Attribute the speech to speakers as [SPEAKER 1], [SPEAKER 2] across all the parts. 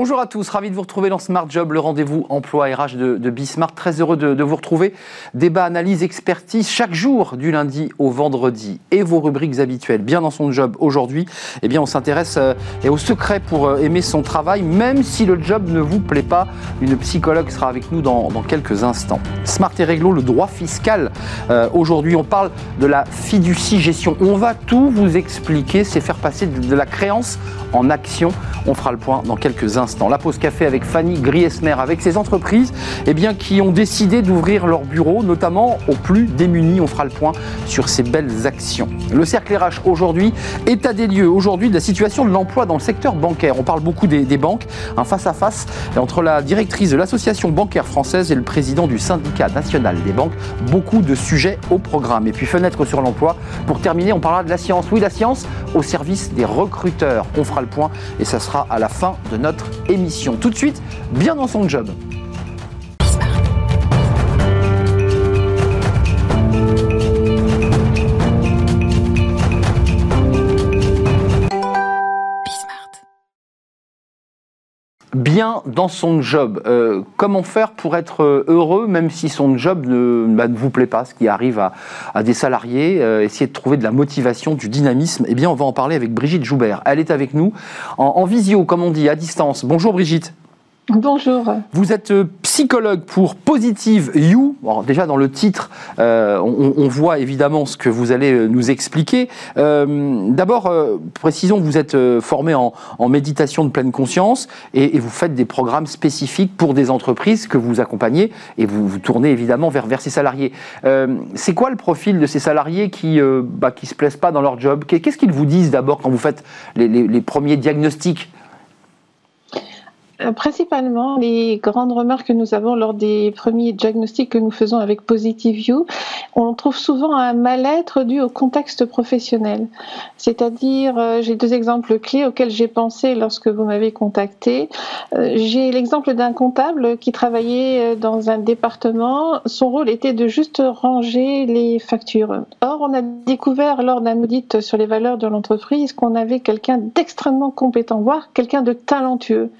[SPEAKER 1] Bonjour à tous, ravi de vous retrouver dans Smart Job, le rendez-vous emploi RH de, de Bismart. Très heureux de, vous retrouver. Débat, analyse, expertise chaque jour du lundi au vendredi et vos rubriques habituelles. Bien dans son job aujourd'hui, eh bien on s'intéresse euh, au secret pour euh, aimer son travail, même si le job ne vous plaît pas. Une psychologue sera avec nous dans, quelques instants. Smart et réglo, le droit fiscal. Euh, aujourd'hui, on parle de la fiducie gestion. On va tout vous expliquer, c'est faire passer de la créance en action. On fera le point dans quelques instants. La pause café avec Fanny Griesmer, avec ces entreprises eh bien, qui ont décidé d'ouvrir leurs bureaux, notamment aux plus démunis. On fera le point sur ces belles actions. Le cercle RH aujourd'hui, état des lieux aujourd'hui de la situation de l'emploi dans le secteur bancaire. On parle beaucoup des, banques, un face-à-face entre la directrice de l'association bancaire française et le président du syndicat national des banques. Beaucoup de sujets au programme. Et puis fenêtre sur l'emploi. Pour terminer, on parlera de la science. Oui, la science au service des recruteurs. On fera le point et ça sera à la fin de notre émission. Tout de suite, bien dans son job. Bien dans son job. Euh, comment faire pour être heureux même si son job ne, bah, vous plaît pas, ce qui arrive à, des salariés, euh, essayer de trouver de la motivation, du dynamisme Eh bien, on va en parler avec Brigitte Joubert. Elle est avec nous en visio, comme on dit, à distance. Bonjour Brigitte.
[SPEAKER 2] Bonjour.
[SPEAKER 1] Vous êtes euh, psychologue pour Positive You. déjà dans le titre, euh, on, voit évidemment ce que vous allez euh, nous expliquer. D'abord, précisons vous êtes formé en, méditation de pleine conscience et, vous faites des programmes spécifiques pour des entreprises que vous accompagnez et vous, vous tournez évidemment vers, ces salariés. C'est quoi le profil de ces salariés qui ne bah, qui se plaisent pas dans leur job? Qu'est-ce qu'ils vous disent d'abord quand vous faites les premiers diagnostics?
[SPEAKER 2] Principalement, les grandes remarques que nous avons lors des premiers diagnostics que nous faisons avec Positive View, on trouve souvent un mal-être dû au contexte professionnel. C'est-à-dire, euh, j'ai deux exemples clés auxquels j'ai pensé lorsque vous m'avez contacté. Euh, j'ai l'exemple d'un comptable qui travaillait dans un département. Son rôle était de juste ranger les factures. Or, on a découvert lors d'un audit sur les valeurs de l'entreprise qu'on avait quelqu'un d'extrêmement compétent, voire quelqu'un de talentueux.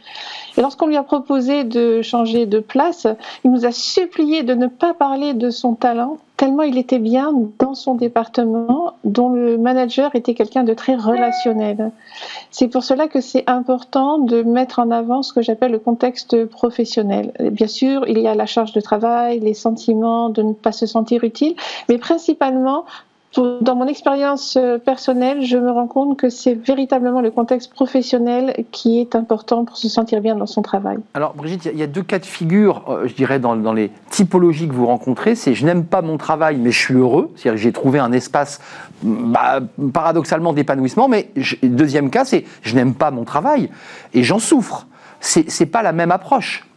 [SPEAKER 2] Et lorsqu'on lui a proposé de changer de place, il nous a supplié de ne pas parler de son talent, tellement il était bien dans son département, dont le manager était quelqu'un de très relationnel. C'est pour cela que c'est important de mettre en avant ce que j'appelle le contexte professionnel. Bien sûr, il y a la charge de travail, les sentiments de ne pas se sentir utile, mais principalement dans mon expérience euh, personnelle, je me rends compte que c'est véritablement le contexte professionnel qui est important pour se sentir bien dans son travail.
[SPEAKER 1] Alors Brigitte, il y a deux cas de figure, euh, je dirais, dans, les typologies que vous rencontrez. C'est je n'aime pas mon travail, mais je suis heureux. C'est-à-dire j'ai trouvé un espace bah, paradoxalement d'épanouissement. Mais deuxième cas, c'est je n'aime pas mon travail et j'en souffre. C'est pas la même approche.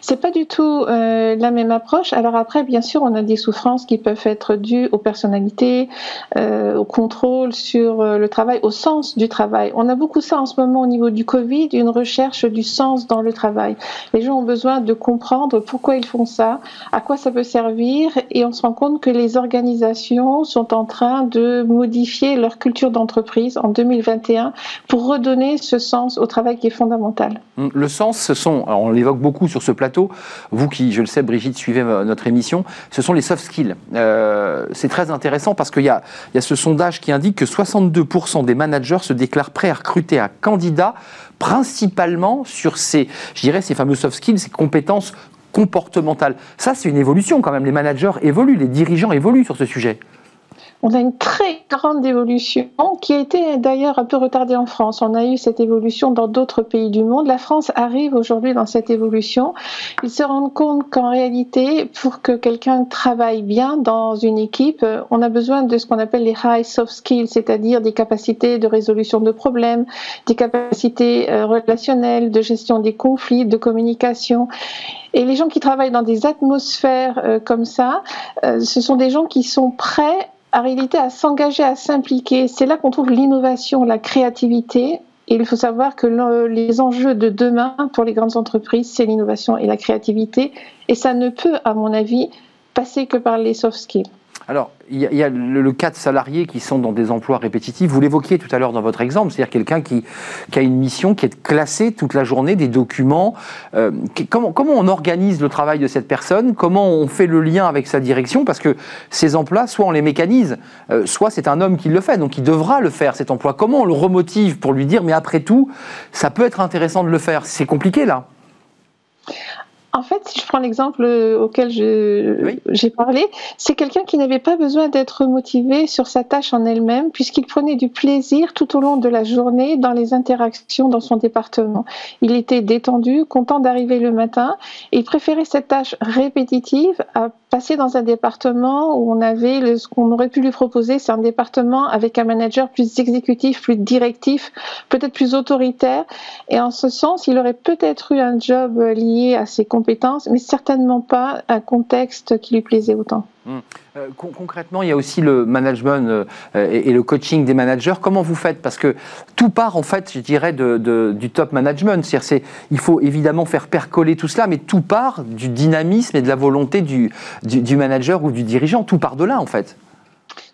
[SPEAKER 2] C'est pas du tout euh, la même approche. Alors après, bien sûr, on a des souffrances qui peuvent être dues aux personnalités, euh, au contrôle sur euh, le travail, au sens du travail. On a beaucoup ça en ce moment au niveau du Covid, une recherche du sens dans le travail. Les gens ont besoin de comprendre pourquoi ils font ça, à quoi ça peut servir, et on se rend compte que les organisations sont en train de modifier leur culture d'entreprise en 2021 pour redonner ce sens au travail qui est fondamental.
[SPEAKER 1] Le sens, ce sont, on l'évoque beaucoup sur ce plateau, vous qui, je le sais, Brigitte, suivez notre émission, ce sont les soft skills. Euh, c'est très intéressant parce qu'il y, y a, ce sondage qui indique que 62% des managers se déclarent prêts à recruter un candidat principalement sur ces, je dirais, ces fameux soft skills, ces compétences comportementales. Ça, c'est une évolution quand même. Les managers évoluent, les dirigeants évoluent sur ce sujet
[SPEAKER 2] on a une très grande évolution qui a été d'ailleurs un peu retardée en France. On a eu cette évolution dans d'autres pays du monde. La France arrive aujourd'hui dans cette évolution. Ils se rendent compte qu'en réalité, pour que quelqu'un travaille bien dans une équipe, on a besoin de ce qu'on appelle les high soft skills, c'est-à-dire des capacités de résolution de problèmes, des capacités euh, relationnelles, de gestion des conflits, de communication. Et les gens qui travaillent dans des atmosphères euh, comme ça, euh, ce sont des gens qui sont prêts en réalité à s'engager, à s'impliquer. C'est là qu'on trouve l'innovation, la créativité. Et il faut savoir que les enjeux de demain pour les grandes entreprises, c'est l'innovation et la créativité. Et ça ne peut, à mon avis, passer que par les soft skills.
[SPEAKER 1] Alors, il y, a, le, cas de salariés qui sont dans des emplois répétitifs. Vous l'évoquiez tout à l'heure dans votre exemple, c'est-à-dire quelqu'un qui, a une mission qui est classée toute la journée, des documents. Euh, comment, on organise le travail de cette personne? Comment on fait le lien avec sa direction? Parce que ces emplois, soit on les mécanise, euh, soit c'est un homme qui le fait, donc il devra le faire cet emploi. Comment on le remotive pour lui dire, mais après tout, ça peut être intéressant de le faire? C'est compliqué là.
[SPEAKER 2] En fait, si je prends l'exemple auquel j'ai parlé, c'est quelqu'un qui n'avait pas besoin d'être motivé sur sa tâche en elle-même, puisqu'il prenait du plaisir tout au long de la journée dans les interactions dans son département. Il était détendu, content d'arriver le matin, et il préférait cette tâche répétitive à passer dans un département où on avait le, ce qu'on aurait pu lui proposer, c'est un département avec un manager plus exécutif, plus directif, peut-être plus autoritaire. Et en ce sens, il aurait peut-être eu un job lié à ses compétences, mais certainement pas un contexte qui lui plaisait autant.
[SPEAKER 1] Euh, concrètement, il y a aussi le management euh, et, le coaching des managers. Comment vous faites? Parce que tout part, en fait, je dirais, du top management. C'est-à-dire, il faut évidemment faire percoler tout cela, mais tout part du dynamisme et de la volonté du, du manager ou du dirigeant. Tout part de là, en fait.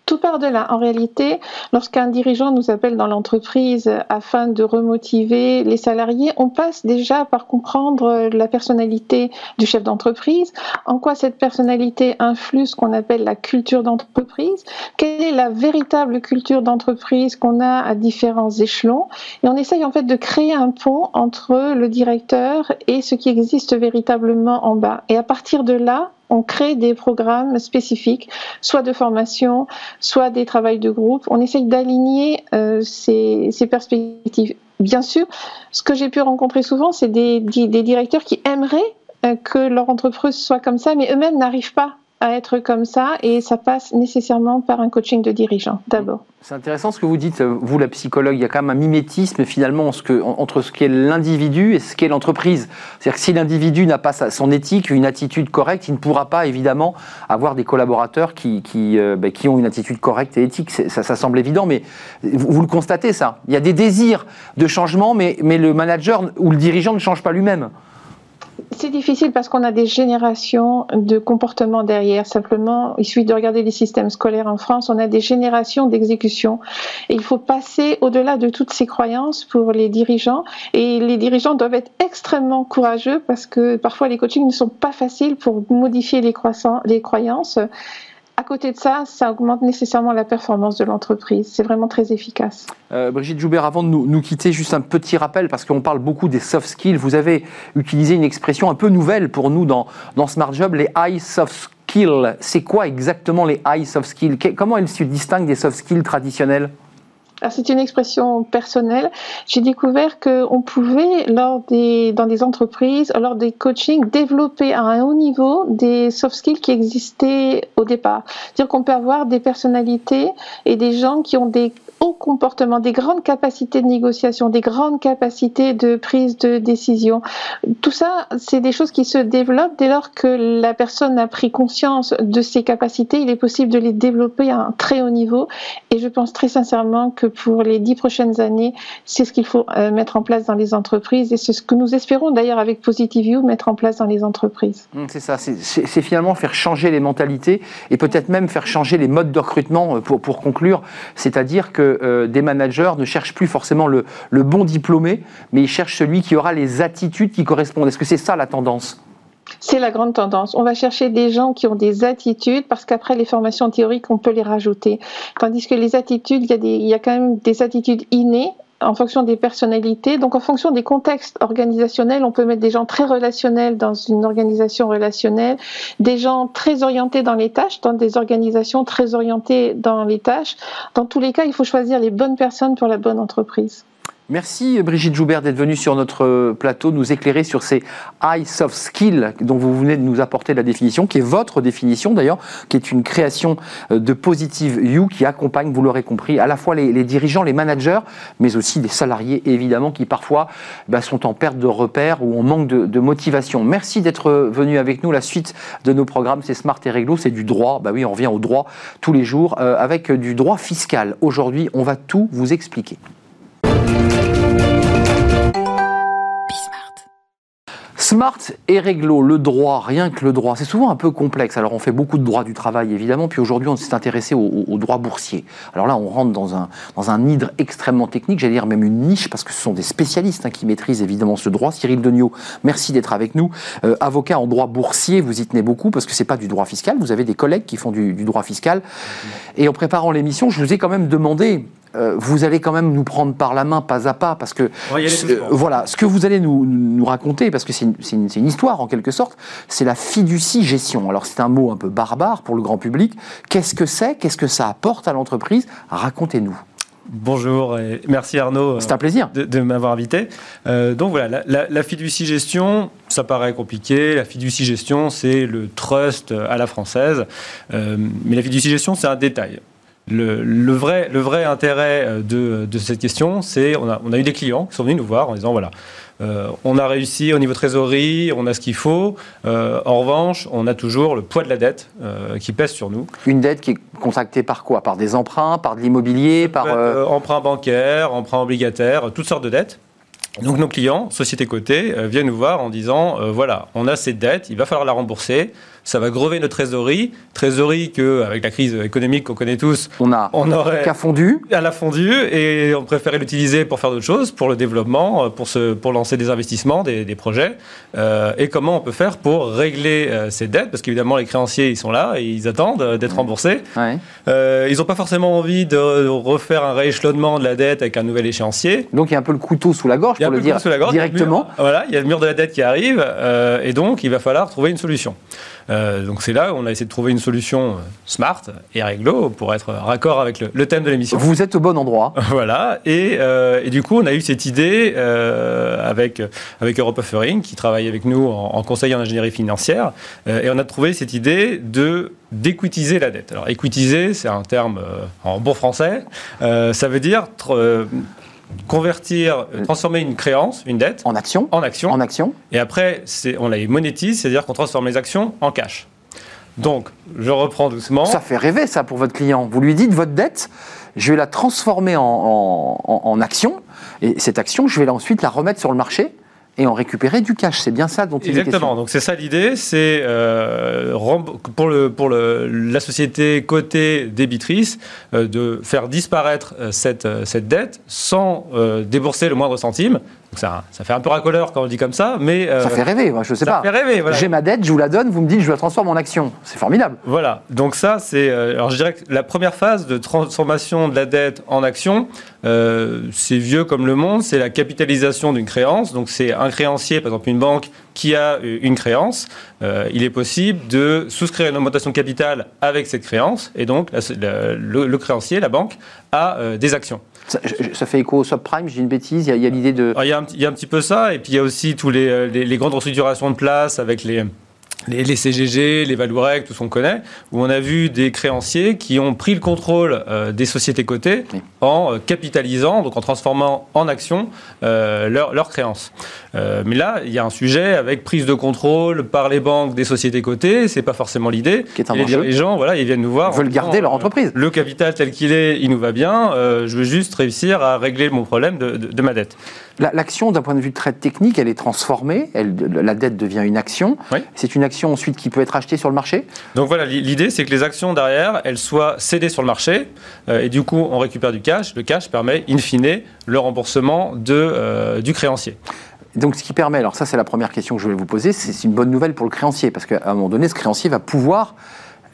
[SPEAKER 2] Tout part de là. En réalité, lorsqu'un dirigeant nous appelle dans l'entreprise afin de remotiver les salariés, on passe déjà par comprendre la personnalité du chef d'entreprise, en quoi cette personnalité influe ce qu'on appelle la culture d'entreprise, quelle est la véritable culture d'entreprise qu'on a à différents échelons. Et on essaye en fait de créer un pont entre le directeur et ce qui existe véritablement en bas. Et à partir de là, on crée des programmes spécifiques, soit de formation, soit des travails de groupe. On essaye d'aligner euh, ces, perspectives. Bien sûr, ce que j'ai pu rencontrer souvent, c'est des, directeurs qui aimeraient euh, que leur entreprise soit comme ça, mais eux-mêmes n'arrivent pas à être comme ça et ça passe nécessairement par un coaching de dirigeant d'abord.
[SPEAKER 1] C'est intéressant ce que vous dites, vous la psychologue, il y a quand même un mimétisme finalement entre ce qu'est l'individu et ce qu'est l'entreprise. C'est-à-dire que si l'individu n'a pas son éthique, une attitude correcte, il ne pourra pas évidemment avoir des collaborateurs qui, qui, euh, ben, qui ont une attitude correcte et éthique. Ça, ça, semble évident, mais vous, vous, le constatez ça. Il y a des désirs de changement, mais, mais le manager ou le dirigeant ne change pas lui-même.
[SPEAKER 2] C'est difficile parce qu'on a des générations de comportements derrière. Simplement, il suffit de regarder les systèmes scolaires en France, on a des générations d'exécution. Et il faut passer au-delà de toutes ces croyances pour les dirigeants. Et les dirigeants doivent être extrêmement courageux parce que parfois les coachings ne sont pas faciles pour modifier les, les croyances. À côté de ça, ça augmente nécessairement la performance de l'entreprise. C'est vraiment très efficace.
[SPEAKER 1] Euh, Brigitte Joubert, avant de nous, quitter, juste un petit rappel, parce qu'on parle beaucoup des soft skills. Vous avez utilisé une expression un peu nouvelle pour nous dans, dans Smart Job, les high soft skills. C'est quoi exactement les high soft skills? Comment elles se distinguent des soft skills traditionnels?
[SPEAKER 2] C'est une expression personnelle. J'ai découvert qu'on pouvait, lors des, dans des entreprises, lors des coachings, développer à un haut niveau des soft skills qui existaient au départ. C'est-à-dire qu'on peut avoir des personnalités et des gens qui ont des hauts comportements, des grandes capacités de négociation, des grandes capacités de prise de décision. Tout ça, c'est des choses qui se développent dès lors que la personne a pris conscience de ses capacités. Il est possible de les développer à un très haut niveau. Et je pense très sincèrement que pour les dix prochaines années, c'est ce qu'il faut euh, mettre en place dans les entreprises et c'est ce que nous espérons d'ailleurs avec Positive View mettre en place dans les entreprises.
[SPEAKER 1] Mmh, c'est ça, c'est finalement faire changer les mentalités et peut-être même faire changer les modes de recrutement euh, pour, pour conclure, c'est-à-dire que euh, des managers ne cherchent plus forcément le, bon diplômé, mais ils cherchent celui qui aura les attitudes qui correspondent. Est-ce que c'est ça la tendance?
[SPEAKER 2] C'est la grande tendance. On va chercher des gens qui ont des attitudes parce qu'après les formations théoriques, on peut les rajouter. Tandis que les attitudes, il y a quand même des attitudes innées en fonction des personnalités. Donc, en fonction des contextes organisationnels, on peut mettre des gens très relationnels dans une organisation relationnelle, des gens très orientés dans les tâches, dans des organisations très orientées dans les tâches. Dans tous les cas, il faut choisir les bonnes personnes pour la bonne entreprise.
[SPEAKER 1] Merci Brigitte Joubert d'être venue sur notre plateau nous éclairer sur ces high soft skills dont vous venez de nous apporter la définition, qui est votre définition d'ailleurs, qui est une création euh, de Positive You qui accompagne, vous l'aurez compris, à la fois les, dirigeants, les managers, mais aussi les salariés évidemment qui parfois bah, sont en perte de repères ou en manque de, motivation. Merci d'être venu avec nous. La suite de nos programmes, c'est Smart et Réglo, c'est du droit. Bah oui, on revient au droit tous les jours euh, avec du droit fiscal. Aujourd'hui, on va tout vous expliquer. Smart et réglo, le droit, rien que le droit, c'est souvent un peu complexe. Alors on fait beaucoup de droit du travail évidemment, puis aujourd'hui on s'est intéressé au, droit boursier. Alors là on rentre dans un, dans un hydre extrêmement technique, j'allais dire même une niche, parce que ce sont des spécialistes hein, qui maîtrisent évidemment ce droit. Cyril Degnaud, merci d'être avec nous. Euh, avocat en droit boursier, vous y tenez beaucoup parce que c'est pas du droit fiscal, vous avez des collègues qui font du, du droit fiscal. Et en préparant l'émission, je vous ai quand même demandé euh, vous allez quand même nous prendre par la main pas à pas, parce que euh, voilà, ce que vous allez nous, raconter, parce que c'est une, histoire en quelque sorte, c'est la fiducie gestion. Alors c'est un mot un peu barbare pour le grand public. Qu'est-ce que c'est? Qu'est-ce que ça apporte à l'entreprise? Racontez-nous.
[SPEAKER 3] Bonjour et merci Arnaud.
[SPEAKER 1] C'est un plaisir
[SPEAKER 3] de, m'avoir invité. Euh, donc voilà, la, fiducie gestion, ça paraît compliqué. La fiducie gestion, c'est le trust à la française, mais la fiducie gestion, c'est un détail. Le, vrai, le vrai intérêt euh, de, de cette question, c'est on a, on a eu des clients qui sont venus nous voir en disant voilà, euh, on a réussi au niveau trésorerie, on a ce qu'il faut. Euh, en revanche, on a toujours le poids de la dette qui pèse sur nous.
[SPEAKER 1] Une dette qui est contractée par quoi? Par des emprunts, par de l'immobilier, par
[SPEAKER 3] emprunt bancaire, emprunt obligataire, toutes sortes de dettes. Donc nos clients, sociétés cotées, viennent nous voir en disant voilà, on a cette dette, il va falloir la rembourser ça va grever notre trésorerie. Trésorerie que, avec la crise économique qu'on connaît tous,
[SPEAKER 1] on, a on aurait. Qu'à fondu.
[SPEAKER 3] Elle a fondu et on préférait l'utiliser pour faire d'autres choses, pour le développement, pour, se, pour lancer des investissements, des, des projets. Euh, et comment on peut faire pour régler euh, ces dettes? Parce qu'évidemment, les créanciers, ils sont là et ils attendent euh, d'être remboursés. Euh, ils n'ont pas forcément envie de refaire un rééchelonnement de la dette avec un nouvel échéancier.
[SPEAKER 1] Donc il y a un peu le couteau sous la gorge, pour le, dire directement.
[SPEAKER 3] voilà, il y a le mur de la dette qui arrive et donc il va falloir trouver une solution. Euh, donc c'est là où on a essayé de trouver une solution euh, smart et réglo pour être raccord avec le, thème de l'émission.
[SPEAKER 1] Vous êtes au bon endroit.
[SPEAKER 3] voilà. Et, euh, et, du coup, on a eu cette idée avec, avec Europe Offering, qui travaille avec nous en, conseil en ingénierie financière. et on a trouvé cette idée de d'équitiser la dette. Alors, équitiser, c'est un terme en bon français. ça veut dire convertir, euh, transformer une créance, une dette,
[SPEAKER 1] en action.
[SPEAKER 3] En action.
[SPEAKER 1] En action.
[SPEAKER 3] Et après, on la monétise, c'est-à-dire qu'on transforme les actions en cash. Donc, je reprends doucement.
[SPEAKER 1] Ça fait rêver, ça, pour votre client. Vous lui dites, votre dette, je vais la transformer en, en action, et cette action, je vais ensuite la remettre sur le marché et en récupérer du cash. C'est bien ça dont il
[SPEAKER 3] Exactement. Donc c'est ça l'idée, c'est euh, pour, la société cotée débitrice euh, de faire disparaître euh, cette dette sans débourser le moindre centime ça, ça, fait un peu racoleur quand on dit comme ça, mais...
[SPEAKER 1] Euh, ça fait rêver, moi, je sais
[SPEAKER 3] pas. Ça fait rêver,
[SPEAKER 1] J'ai ma dette, je vous la donne, vous me dites je la transforme en action. C'est formidable.
[SPEAKER 3] Voilà, donc ça, c'est... Euh, alors je dirais que la première phase de transformation de la dette en action, euh, c'est vieux comme le monde, c'est la capitalisation d'une créance. Donc c'est un créancier, par exemple une banque, qui a une créance. il est possible de souscrire une augmentation de capital avec cette créance, et donc le, créancier, la banque, a des actions.
[SPEAKER 1] Ça, fait écho au subprime, j'ai une bêtise, il y a, l'idée de...
[SPEAKER 3] Ah, il y, a un, petit peu ça, et puis il y a aussi tous les, euh, les grandes restructurations de place avec les les, CGG, les Valourex, tout ce qu'on connaît, où on a vu des créanciers qui ont pris le contrôle euh, des sociétés cotées en euh, capitalisant, donc en transformant en action euh, leurs créances. mais là, il y a un sujet avec prise de contrôle par les banques des sociétés cotées, c'est pas forcément l'idée.
[SPEAKER 1] les,
[SPEAKER 3] gens, voilà, ils viennent nous voir.
[SPEAKER 1] Ils veulent garder leur entreprise.
[SPEAKER 3] Le capital tel qu'il est, il nous va bien. je veux juste réussir à régler mon problème de ma dette.
[SPEAKER 1] L'action, d'un point de vue très technique, elle est transformée. Elle, la dette devient une action. C'est une action ensuite qui peut être achetée sur le marché.
[SPEAKER 3] Donc voilà, l'idée, c'est que les actions derrière, elles soient cédées sur le marché. Euh, et du coup, on récupère du cash. Le cash permet, in fine, le remboursement de, euh, du créancier.
[SPEAKER 1] Donc, ce qui permet, alors ça, c'est la première question que je voulais vous poser, c'est une bonne nouvelle pour le créancier, parce qu'à un moment donné, ce créancier va pouvoir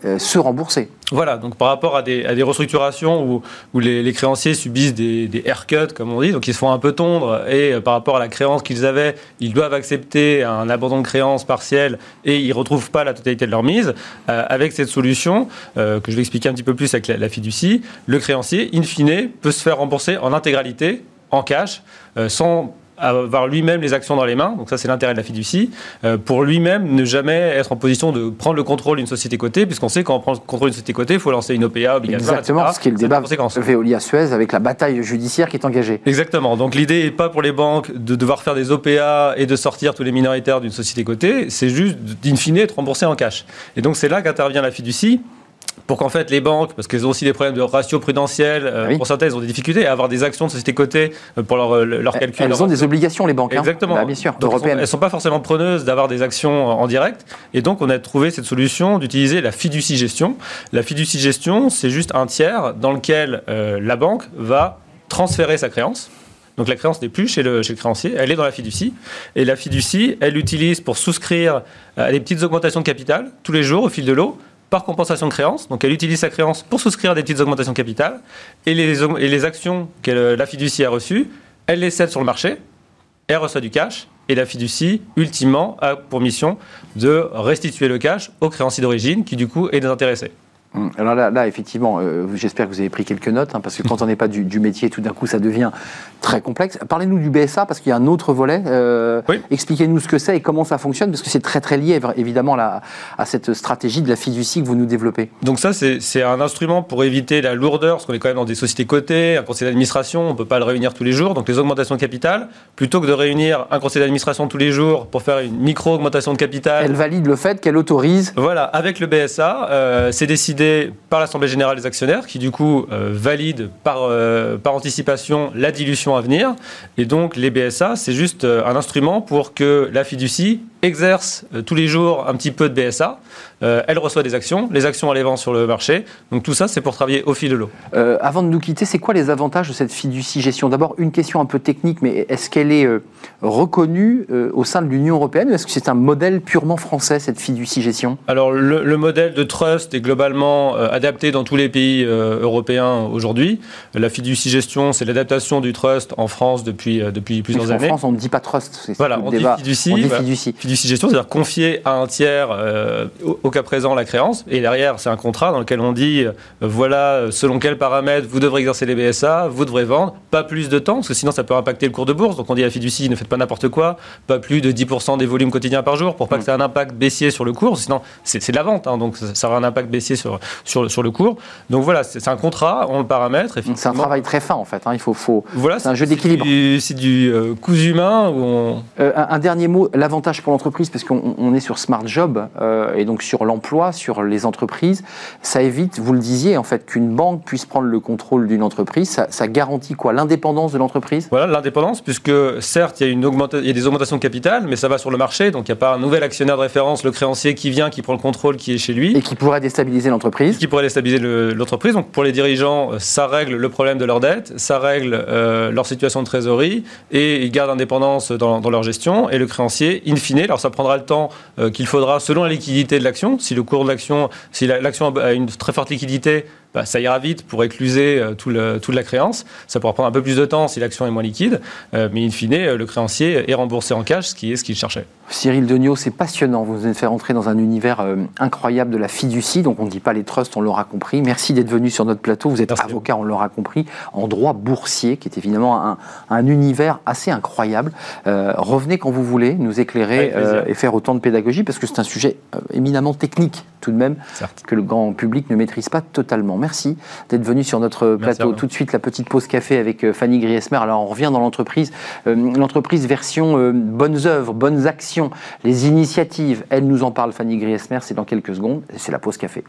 [SPEAKER 1] euh, se rembourser.
[SPEAKER 3] Voilà, donc par rapport à des, restructurations où, les, créanciers subissent des, haircuts, comme on dit, donc ils se font un peu tondre, et euh, par rapport à la créance qu'ils avaient, ils doivent accepter un abandon de créance partiel et ils ne retrouvent pas la totalité de leur mise. Euh, avec cette solution, que je vais expliquer un petit peu plus avec la fiducie, le créancier, in fine, peut se faire rembourser en intégralité, en cash, sans avoir lui-même les actions dans les mains, donc ça c'est l'intérêt de la fiducie, euh, pour lui-même ne jamais être en position de prendre le contrôle d'une société cotée, puisqu'on sait quand on prend le contrôle d'une société cotée, il faut lancer une OPA obligatoire.
[SPEAKER 1] Exactement, ce qui est le débat Veolia-Suez avec la bataille judiciaire qui est engagée.
[SPEAKER 3] Exactement, donc l'idée n'est pas pour les banques de devoir faire des OPA et de sortir tous les minoritaires d'une société cotée, c'est juste d'in fine être remboursé en cash. Et donc c'est là qu'intervient la fiducie pour qu'en fait les banques, parce qu'elles ont aussi des problèmes de ratio prudentiel, euh,
[SPEAKER 1] Ah oui.
[SPEAKER 3] pour certaines, elles ont des difficultés à avoir des actions de société cotée euh, pour leur, leur calcul.
[SPEAKER 1] Elles
[SPEAKER 3] leur-
[SPEAKER 1] ont des obligations, les banques. hein.
[SPEAKER 3] Exactement.
[SPEAKER 1] Bah, bien sûr,
[SPEAKER 3] Donc,
[SPEAKER 1] européennes.
[SPEAKER 3] Elles ne sont pas forcément preneuses d'avoir des actions en direct. Et donc, on a trouvé cette solution d'utiliser la fiducie gestion. La fiducie gestion, c'est juste un tiers dans lequel euh, la banque va transférer sa créance. Donc la créance n'est plus chez le, chez le créancier, elle est dans la fiducie. Et la fiducie, elle l'utilise pour souscrire à des petites augmentations de capital tous les jours au fil de l'eau par compensation de créance. Donc elle utilise sa créance pour souscrire des petites augmentations de capital. Et les, actions que le- la fiducie a reçues, elle les cède sur le marché elle reçoit du cash et la fiducie, ultimement, a pour mission de restituer le cash au créancier d'origine qui, du coup, est désintéressé.
[SPEAKER 1] Hum, Alors là, là effectivement, euh, j'espère que vous avez pris quelques notes, hein, parce que quand on n'est pas du métier, tout d'un coup, ça devient très complexe. Parlez-nous du BSA, parce qu'il y a un autre volet. Euh,
[SPEAKER 3] Oui.
[SPEAKER 1] Expliquez-nous ce que c'est et comment ça fonctionne, parce que c'est très très lié, évidemment, à cette stratégie de la fiducie que vous nous développez.
[SPEAKER 3] Donc ça, c'est un instrument pour éviter la lourdeur, parce qu'on est quand même dans des sociétés cotées, un conseil d'administration, on ne peut pas le réunir tous les jours. Donc les augmentations de capital, plutôt que de réunir un conseil d'administration tous les jours pour faire une micro-augmentation de capital,
[SPEAKER 1] Elle valide le fait qu'elle autorise.
[SPEAKER 3] Voilà, avec le BSA, euh, c'est décidé par l'Assemblée générale des actionnaires qui du coup euh, valide par, par anticipation la dilution à venir. Et donc les BSA, c'est juste euh, un instrument pour que la fiducie exerce euh, tous les jours un petit peu de BSA. Euh, elle reçoit des actions, les actions elle les vend sur le marché. Donc tout ça, c'est pour travailler au fil de l'eau.
[SPEAKER 1] Euh, avant de nous quitter, c'est quoi les avantages de cette fiducie gestion D'abord, une question un peu technique, mais est-ce qu'elle est reconnue au sein de l'Union européenne ou est-ce que c'est un modèle purement français, cette fiducie gestion
[SPEAKER 3] Alors le, le modèle de trust est globalement adapté dans tous les pays européens aujourd'hui. La fiducie gestion, c'est l'adaptation du trust en France depuis, depuis plusieurs années.
[SPEAKER 1] France, on ne dit pas trust.
[SPEAKER 3] Voilà, on dit fiducie,
[SPEAKER 1] On dit
[SPEAKER 3] voilà.
[SPEAKER 1] fiducie.
[SPEAKER 3] Fiducie gestion, c'est-à-dire confier à un tiers, euh, au, au cas présent, la créance. Et derrière, c'est un contrat dans lequel on dit, euh, voilà, euh, selon quels paramètres vous devrez exercer les BSA, vous devrez vendre, pas plus de temps, parce que sinon ça peut impacter le cours de bourse. Donc on dit à la fiducie, ne faites pas n'importe quoi, pas plus de 10% des volumes quotidiens par jour, pour pas que ça ait un impact baissier sur le cours. Sinon, c'est de la vente, hein, donc ça, ça aura un impact baissier sur, sur, sur le cours. Donc voilà, c'est un contrat, on le paramètre.
[SPEAKER 1] C'est un travail très fin, en fait. hein. Il faut, faut...
[SPEAKER 3] Voilà,
[SPEAKER 1] c'est un jeu d'équilibre.
[SPEAKER 3] du- C'est du euh, cousu humain où on,
[SPEAKER 1] Euh, un, un dernier mot, l'avantage pour l'entreprise, parce qu'on on est sur Smart Job euh, et donc sur l'emploi, sur les entreprises, ça évite, vous le disiez, en fait, qu'une banque puisse prendre le contrôle d'une entreprise. Ça, ça garantit quoi? L'indépendance de l'entreprise?
[SPEAKER 3] Voilà, l'indépendance, puisque certes, il y, a une il y a des augmentations de capital, mais ça va sur le marché, donc il n'y a pas un nouvel actionnaire de référence, le créancier qui vient, qui prend le contrôle, qui est chez lui,
[SPEAKER 1] et qui pourrait déstabiliser l'entreprise.
[SPEAKER 3] qui pourrait déstabiliser le- l'entreprise. Donc pour les dirigeants, euh, ça règle le problème de leur dette, ça règle euh, leur situation de trésorerie, et ils gardent indépendance dans, dans leur gestion. Et le créancier, in fine, alors ça prendra le temps euh, qu'il faudra selon la liquidité de l'action. Si le cours l'action, si la- l'action a une très forte liquidité, bah, ça ira vite pour écluser euh, tout le- toute la créance. Ça pourra prendre un peu plus de temps si l'action est moins liquide, euh, mais in fine, le créancier est remboursé en cash, ce qui est ce qu'il cherchait.
[SPEAKER 1] Cyril Degnaud, c'est passionnant. Vous nous avez fait rentrer dans un univers euh, incroyable de la fiducie. Donc, on ne dit pas les trusts, on l'aura compris. Merci d'être venu sur notre plateau. Vous êtes
[SPEAKER 3] Merci.
[SPEAKER 1] avocat, on l'aura compris, en droit boursier, qui est évidemment un, un univers assez incroyable. Euh, revenez quand vous voulez, nous éclairer euh, et faire autant de pédagogie, parce que c'est un sujet éminemment technique, tout de même,
[SPEAKER 3] Certes.
[SPEAKER 1] que le grand public ne maîtrise pas totalement. Merci d'être venu sur notre plateau. Tout de suite, la petite pause café avec Fanny Griesmer. Alors, on revient dans l'entreprise. L'entreprise version bonnes œuvres, bonnes actions, les initiatives. Elle nous en parle, Fanny Griesmer. C'est dans quelques secondes. C'est la pause café.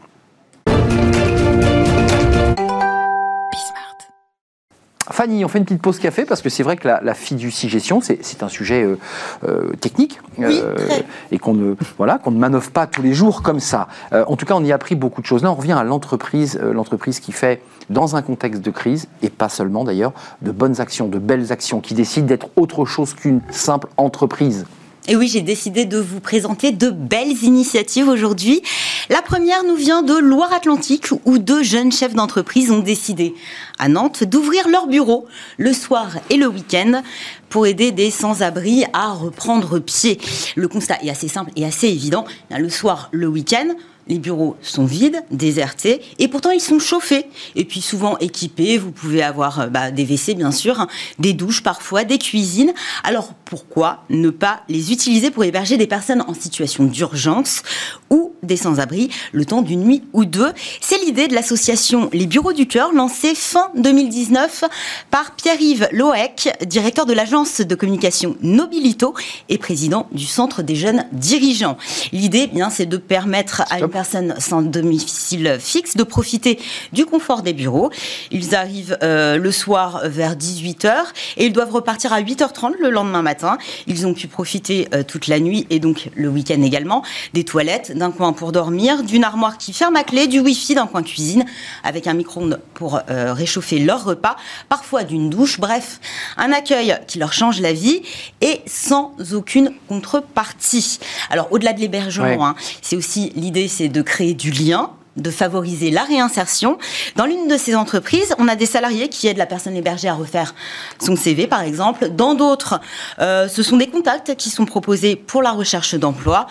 [SPEAKER 1] Fanny, on fait une petite pause café parce que c'est vrai que la, la fiducie gestion, c'est un sujet euh, euh, technique
[SPEAKER 4] Oui, très.
[SPEAKER 1] et qu'on ne voilà qu'on ne manœuvre pas tous les jours comme ça. Euh, en tout cas, on y a appris beaucoup de choses. Là, on revient à l'entreprise, euh, l'entreprise qui fait dans un contexte de crise et pas seulement d'ailleurs de bonnes actions, de belles actions, qui décide d'être autre chose qu'une simple entreprise.
[SPEAKER 4] Et oui, j'ai décidé de vous présenter de belles initiatives aujourd'hui. La première nous vient de Loire-Atlantique où deux jeunes chefs d'entreprise ont décidé à Nantes d'ouvrir leur bureau le soir et le week-end pour aider des sans-abri à reprendre pied. Le constat est assez simple et assez évident. Le soir, le week-end, les bureaux sont vides, désertés, et pourtant ils sont chauffés. Et puis souvent équipés, vous pouvez avoir euh, bah, des WC bien sûr, hein, des douches parfois, des cuisines. Alors pourquoi ne pas les utiliser pour héberger des personnes en situation d'urgence ou des sans-abri le temps d'une nuit ou deux. C'est l'idée de l'association Les Bureaux du Cœur, lancée fin 2019 par Pierre-Yves Loec, directeur de l'agence de communication Nobilito et président du Centre des jeunes dirigeants. L'idée, eh bien, c'est de permettre à une personne sans domicile fixe de profiter du confort des bureaux. Ils arrivent euh, le soir vers 18h et ils doivent repartir à 8h30 le lendemain matin. Ils ont pu profiter euh, toute la nuit et donc le week-end également des toilettes, d'un coin pour dormir, d'une armoire qui ferme à clé, du wifi d'un coin cuisine avec un micro-ondes pour euh, réchauffer leur repas, parfois d'une douche, bref, un accueil qui leur change la vie et sans aucune contrepartie. Alors au-delà de l'hébergement, hein, c'est aussi l'idée, c'est de créer du lien de favoriser la réinsertion. Dans l'une de ces entreprises, on a des salariés qui aident la personne hébergée à refaire son CV, par exemple. Dans d'autres, euh, ce sont des contacts qui sont proposés pour la recherche d'emploi.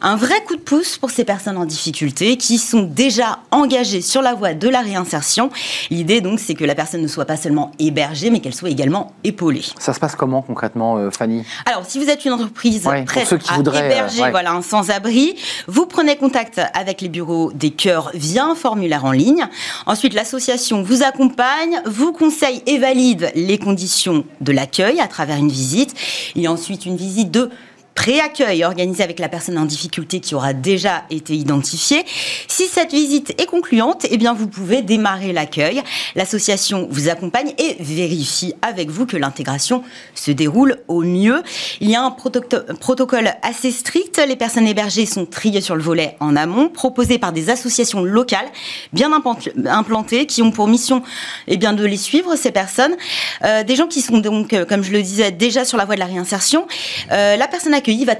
[SPEAKER 4] Un vrai coup de pouce pour ces personnes en difficulté qui sont déjà engagées sur la voie de la réinsertion. L'idée, donc, c'est que la personne ne soit pas seulement hébergée, mais qu'elle soit également épaulée.
[SPEAKER 1] Ça se passe comment concrètement, euh, Fanny?
[SPEAKER 4] Alors, si vous êtes une entreprise prête à héberger euh, voilà, un sans-abri, vous prenez contact avec les bureaux des cœurs via un formulaire en ligne. Ensuite, l'association vous accompagne, vous conseille et valide les conditions de l'accueil à travers une visite. Il y a ensuite une visite de pré-accueil organisé avec la personne en difficulté qui aura déjà été identifiée. Si cette visite est concluante, eh bien vous pouvez démarrer l'accueil. L'association vous accompagne et vérifie avec vous que l'intégration se déroule au mieux. Il y a un protocole assez strict. Les personnes hébergées sont triées sur le volet en amont, proposées par des associations locales bien implantées qui ont pour mission eh bien, de les suivre, ces personnes. Euh, des gens qui sont donc, euh, comme je le disais, déjà sur la voie de la réinsertion. Euh, la personne va,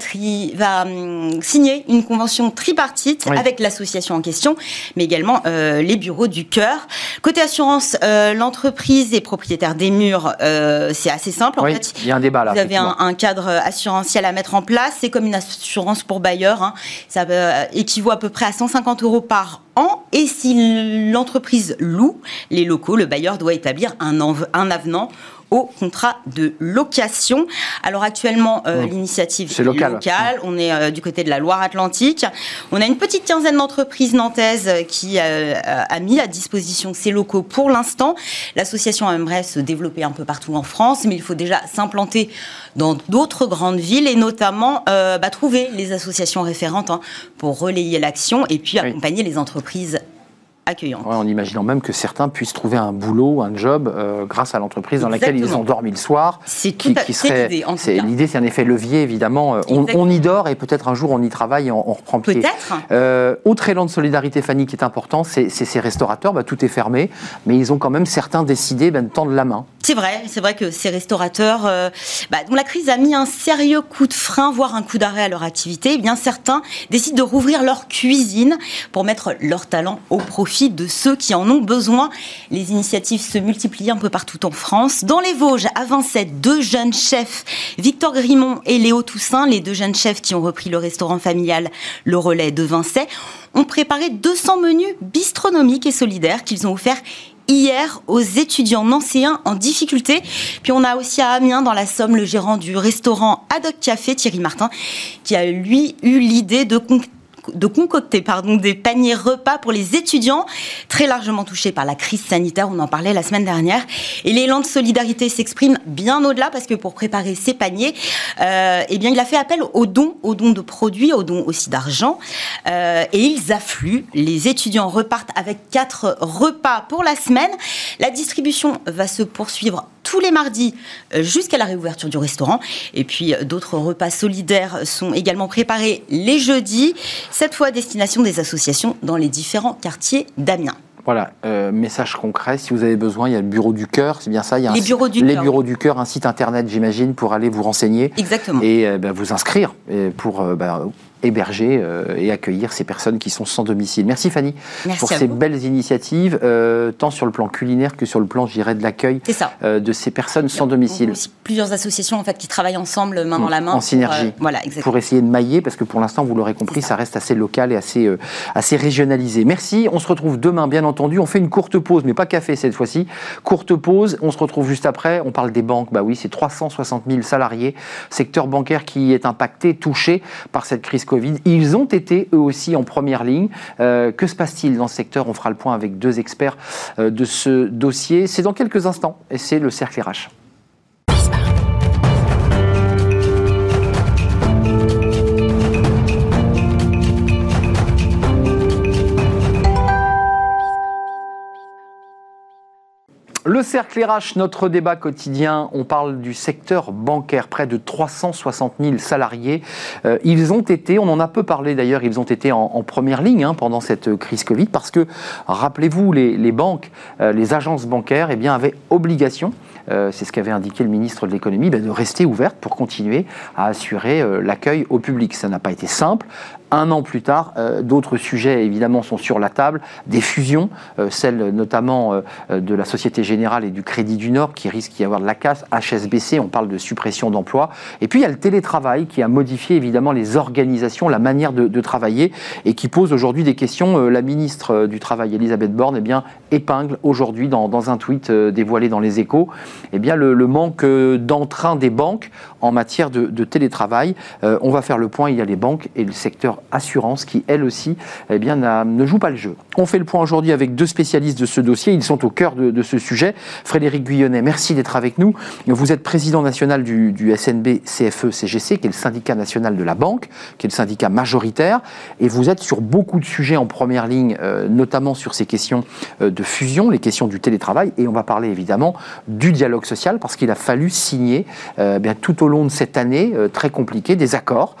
[SPEAKER 4] va hum, signer une convention tripartite avec l'association en question, mais également euh, les bureaux du cœur. Côté assurance, euh, l'entreprise est propriétaire des murs, euh, c'est assez simple.
[SPEAKER 1] En fait, il y a un débat là.
[SPEAKER 4] Vous avez un, cadre assurantiel à mettre en place. C'est comme une assurance pour bailleur. Hein. Ça équivaut à peu près à 150 euros par an. Et si l'entreprise loue les locaux, le bailleur doit établir un, un avenant au contrat de location. Alors actuellement, euh, mmh. l'initiative est locale. Local. On est euh, du côté de la Loire-Atlantique. On a une petite quinzaine d'entreprises nantaises qui euh, a mis à disposition ces locaux pour l'instant. L'association aimerait se développer un peu partout en France, mais il faut déjà s'implanter dans d'autres grandes villes et notamment bah, trouver les associations référentes hein, pour relayer l'action et puis accompagner les entreprises accueillante.
[SPEAKER 1] en imaginant même que certains puissent trouver un boulot, un job, euh, grâce à l'entreprise dans laquelle ils ont dormi le soir.
[SPEAKER 4] C'est qui, qui serait,
[SPEAKER 1] l'idée. c'est un effet levier, évidemment. Euh, on, y dort et peut-être un jour on y travaille et on, reprend pied.
[SPEAKER 4] Peut-être.
[SPEAKER 1] Euh, autre élan de solidarité, Fanny, qui est important, c'est ces restaurateurs. Bah, tout est fermé, mais ils ont quand même certains décidé ben, de tendre la main.
[SPEAKER 4] C'est vrai, c'est vrai que ces restaurateurs, bah, dont la crise a mis un sérieux coup de frein, voire un coup d'arrêt à leur activité, eh bien certains décident de rouvrir leur cuisine pour mettre leur talent au profit de ceux qui en ont besoin. Les initiatives se multiplient un peu partout en France. Dans les Vosges, à Vincennes, deux jeunes chefs, Victor Grimont et Léo Toussaint, les deux jeunes chefs qui ont repris le restaurant familial Le Relais de Vincennes, ont préparé 200 menus bistronomiques et solidaires qu'ils ont offerts hier aux étudiants nancéens en difficulté. Puis on a aussi à Amiens, dans la Somme, le gérant du restaurant Adoc Café, Thierry Martin, qui a lui eu l'idée de de concocter pardon, des paniers repas pour les étudiants très largement touchés par la crise sanitaire. On en parlait la semaine dernière. Et l'élan de solidarité s'exprime bien au-delà parce que pour préparer ces paniers, euh, eh bien, il a fait appel aux dons, aux dons de produits, aux dons aussi d'argent. Euh, et ils affluent. Les étudiants repartent avec quatre repas pour la semaine. La distribution va se poursuivre tous les mardis euh, jusqu'à la réouverture du restaurant. Et puis euh, d'autres repas solidaires sont également préparés les jeudis, cette fois à destination des associations dans les différents quartiers d'Amiens.
[SPEAKER 1] Voilà, euh, message concret. Si vous avez besoin, il y a le bureau du cœur, c'est bien ça. Il y a
[SPEAKER 4] les bureaux du
[SPEAKER 1] les bureaux du cœur, un site internet, j'imagine, pour aller vous renseigner.
[SPEAKER 4] Exactement.
[SPEAKER 1] Et ben, vous inscrire pour bah, héberger euh, et accueillir ces personnes qui sont sans domicile. Merci Fanny pour ces belles initiatives, euh, tant sur le plan culinaire que sur le plan, je de l'accueil euh, de ces personnes sans domicile.
[SPEAKER 4] Aussi plusieurs associations en fait qui travaillent ensemble, main dans la main.
[SPEAKER 1] En synergie.
[SPEAKER 4] voilà,
[SPEAKER 1] Pour essayer de mailler, parce que pour l'instant, vous l'aurez compris, ça. reste assez local et assez, assez régionalisé. Merci. On se retrouve demain, bien entendu. On fait une courte pause, mais pas café cette fois-ci. Courte pause. On se retrouve juste après. On parle des banques. Bah oui, c'est 360 000 salariés. Secteur bancaire qui est impacté, touché par cette crise Covid. Ils ont été eux aussi en première ligne. que se passe-t-il dans ce secteur? On fera le point avec deux experts de ce dossier. C'est dans quelques instants et c'est le cercle RH. Le cercle RH, notre débat quotidien, on parle du secteur bancaire, près de 360 000 salariés. Euh, ils ont été, on en a peu parlé d'ailleurs, ils ont été en, première ligne hein, pendant cette crise Covid parce que, rappelez-vous, les, banques, euh, les agences bancaires eh avaient obligation euh, c'est ce qu'avait indiqué le ministre de l'économie, ben, de rester ouverte pour continuer à assurer l'accueil au public. Ça n'a pas été simple. Un an plus tard, euh, d'autres sujets évidemment sont sur la table, des fusions, euh, celle notamment euh, de la Société Générale et du Crédit du Nord qui risque d'y avoir de la casse, HSBC, on parle de suppression d'emplois, et puis il y a le télétravail qui a modifié évidemment les organisations, la manière de, travailler et qui pose aujourd'hui des questions. la ministre du Travail, Elisabeth Borne, eh épingle aujourd'hui dans, un tweet dévoilé dans les échos eh bien, le, manque d'entrain des banques en matière de télétravail. on va faire le point, il y a les banques et le secteur Assurance qui, elle aussi, eh bien, ne joue pas le jeu. On fait le point aujourd'hui avec deux spécialistes de ce dossier. Ils sont au cœur de, ce sujet. Frédéric Guyonnet, merci d'être avec nous. Vous êtes président national du, SNB CFE CGC, qui est le syndicat national de la banque, qui est le syndicat majoritaire. Et vous êtes sur beaucoup de sujets en première ligne, euh, notamment sur ces questions euh, de fusion, les questions du télétravail. Et on va parler évidemment du dialogue social, parce qu'il a fallu signer euh, bien, tout au long de cette année très compliquée des accords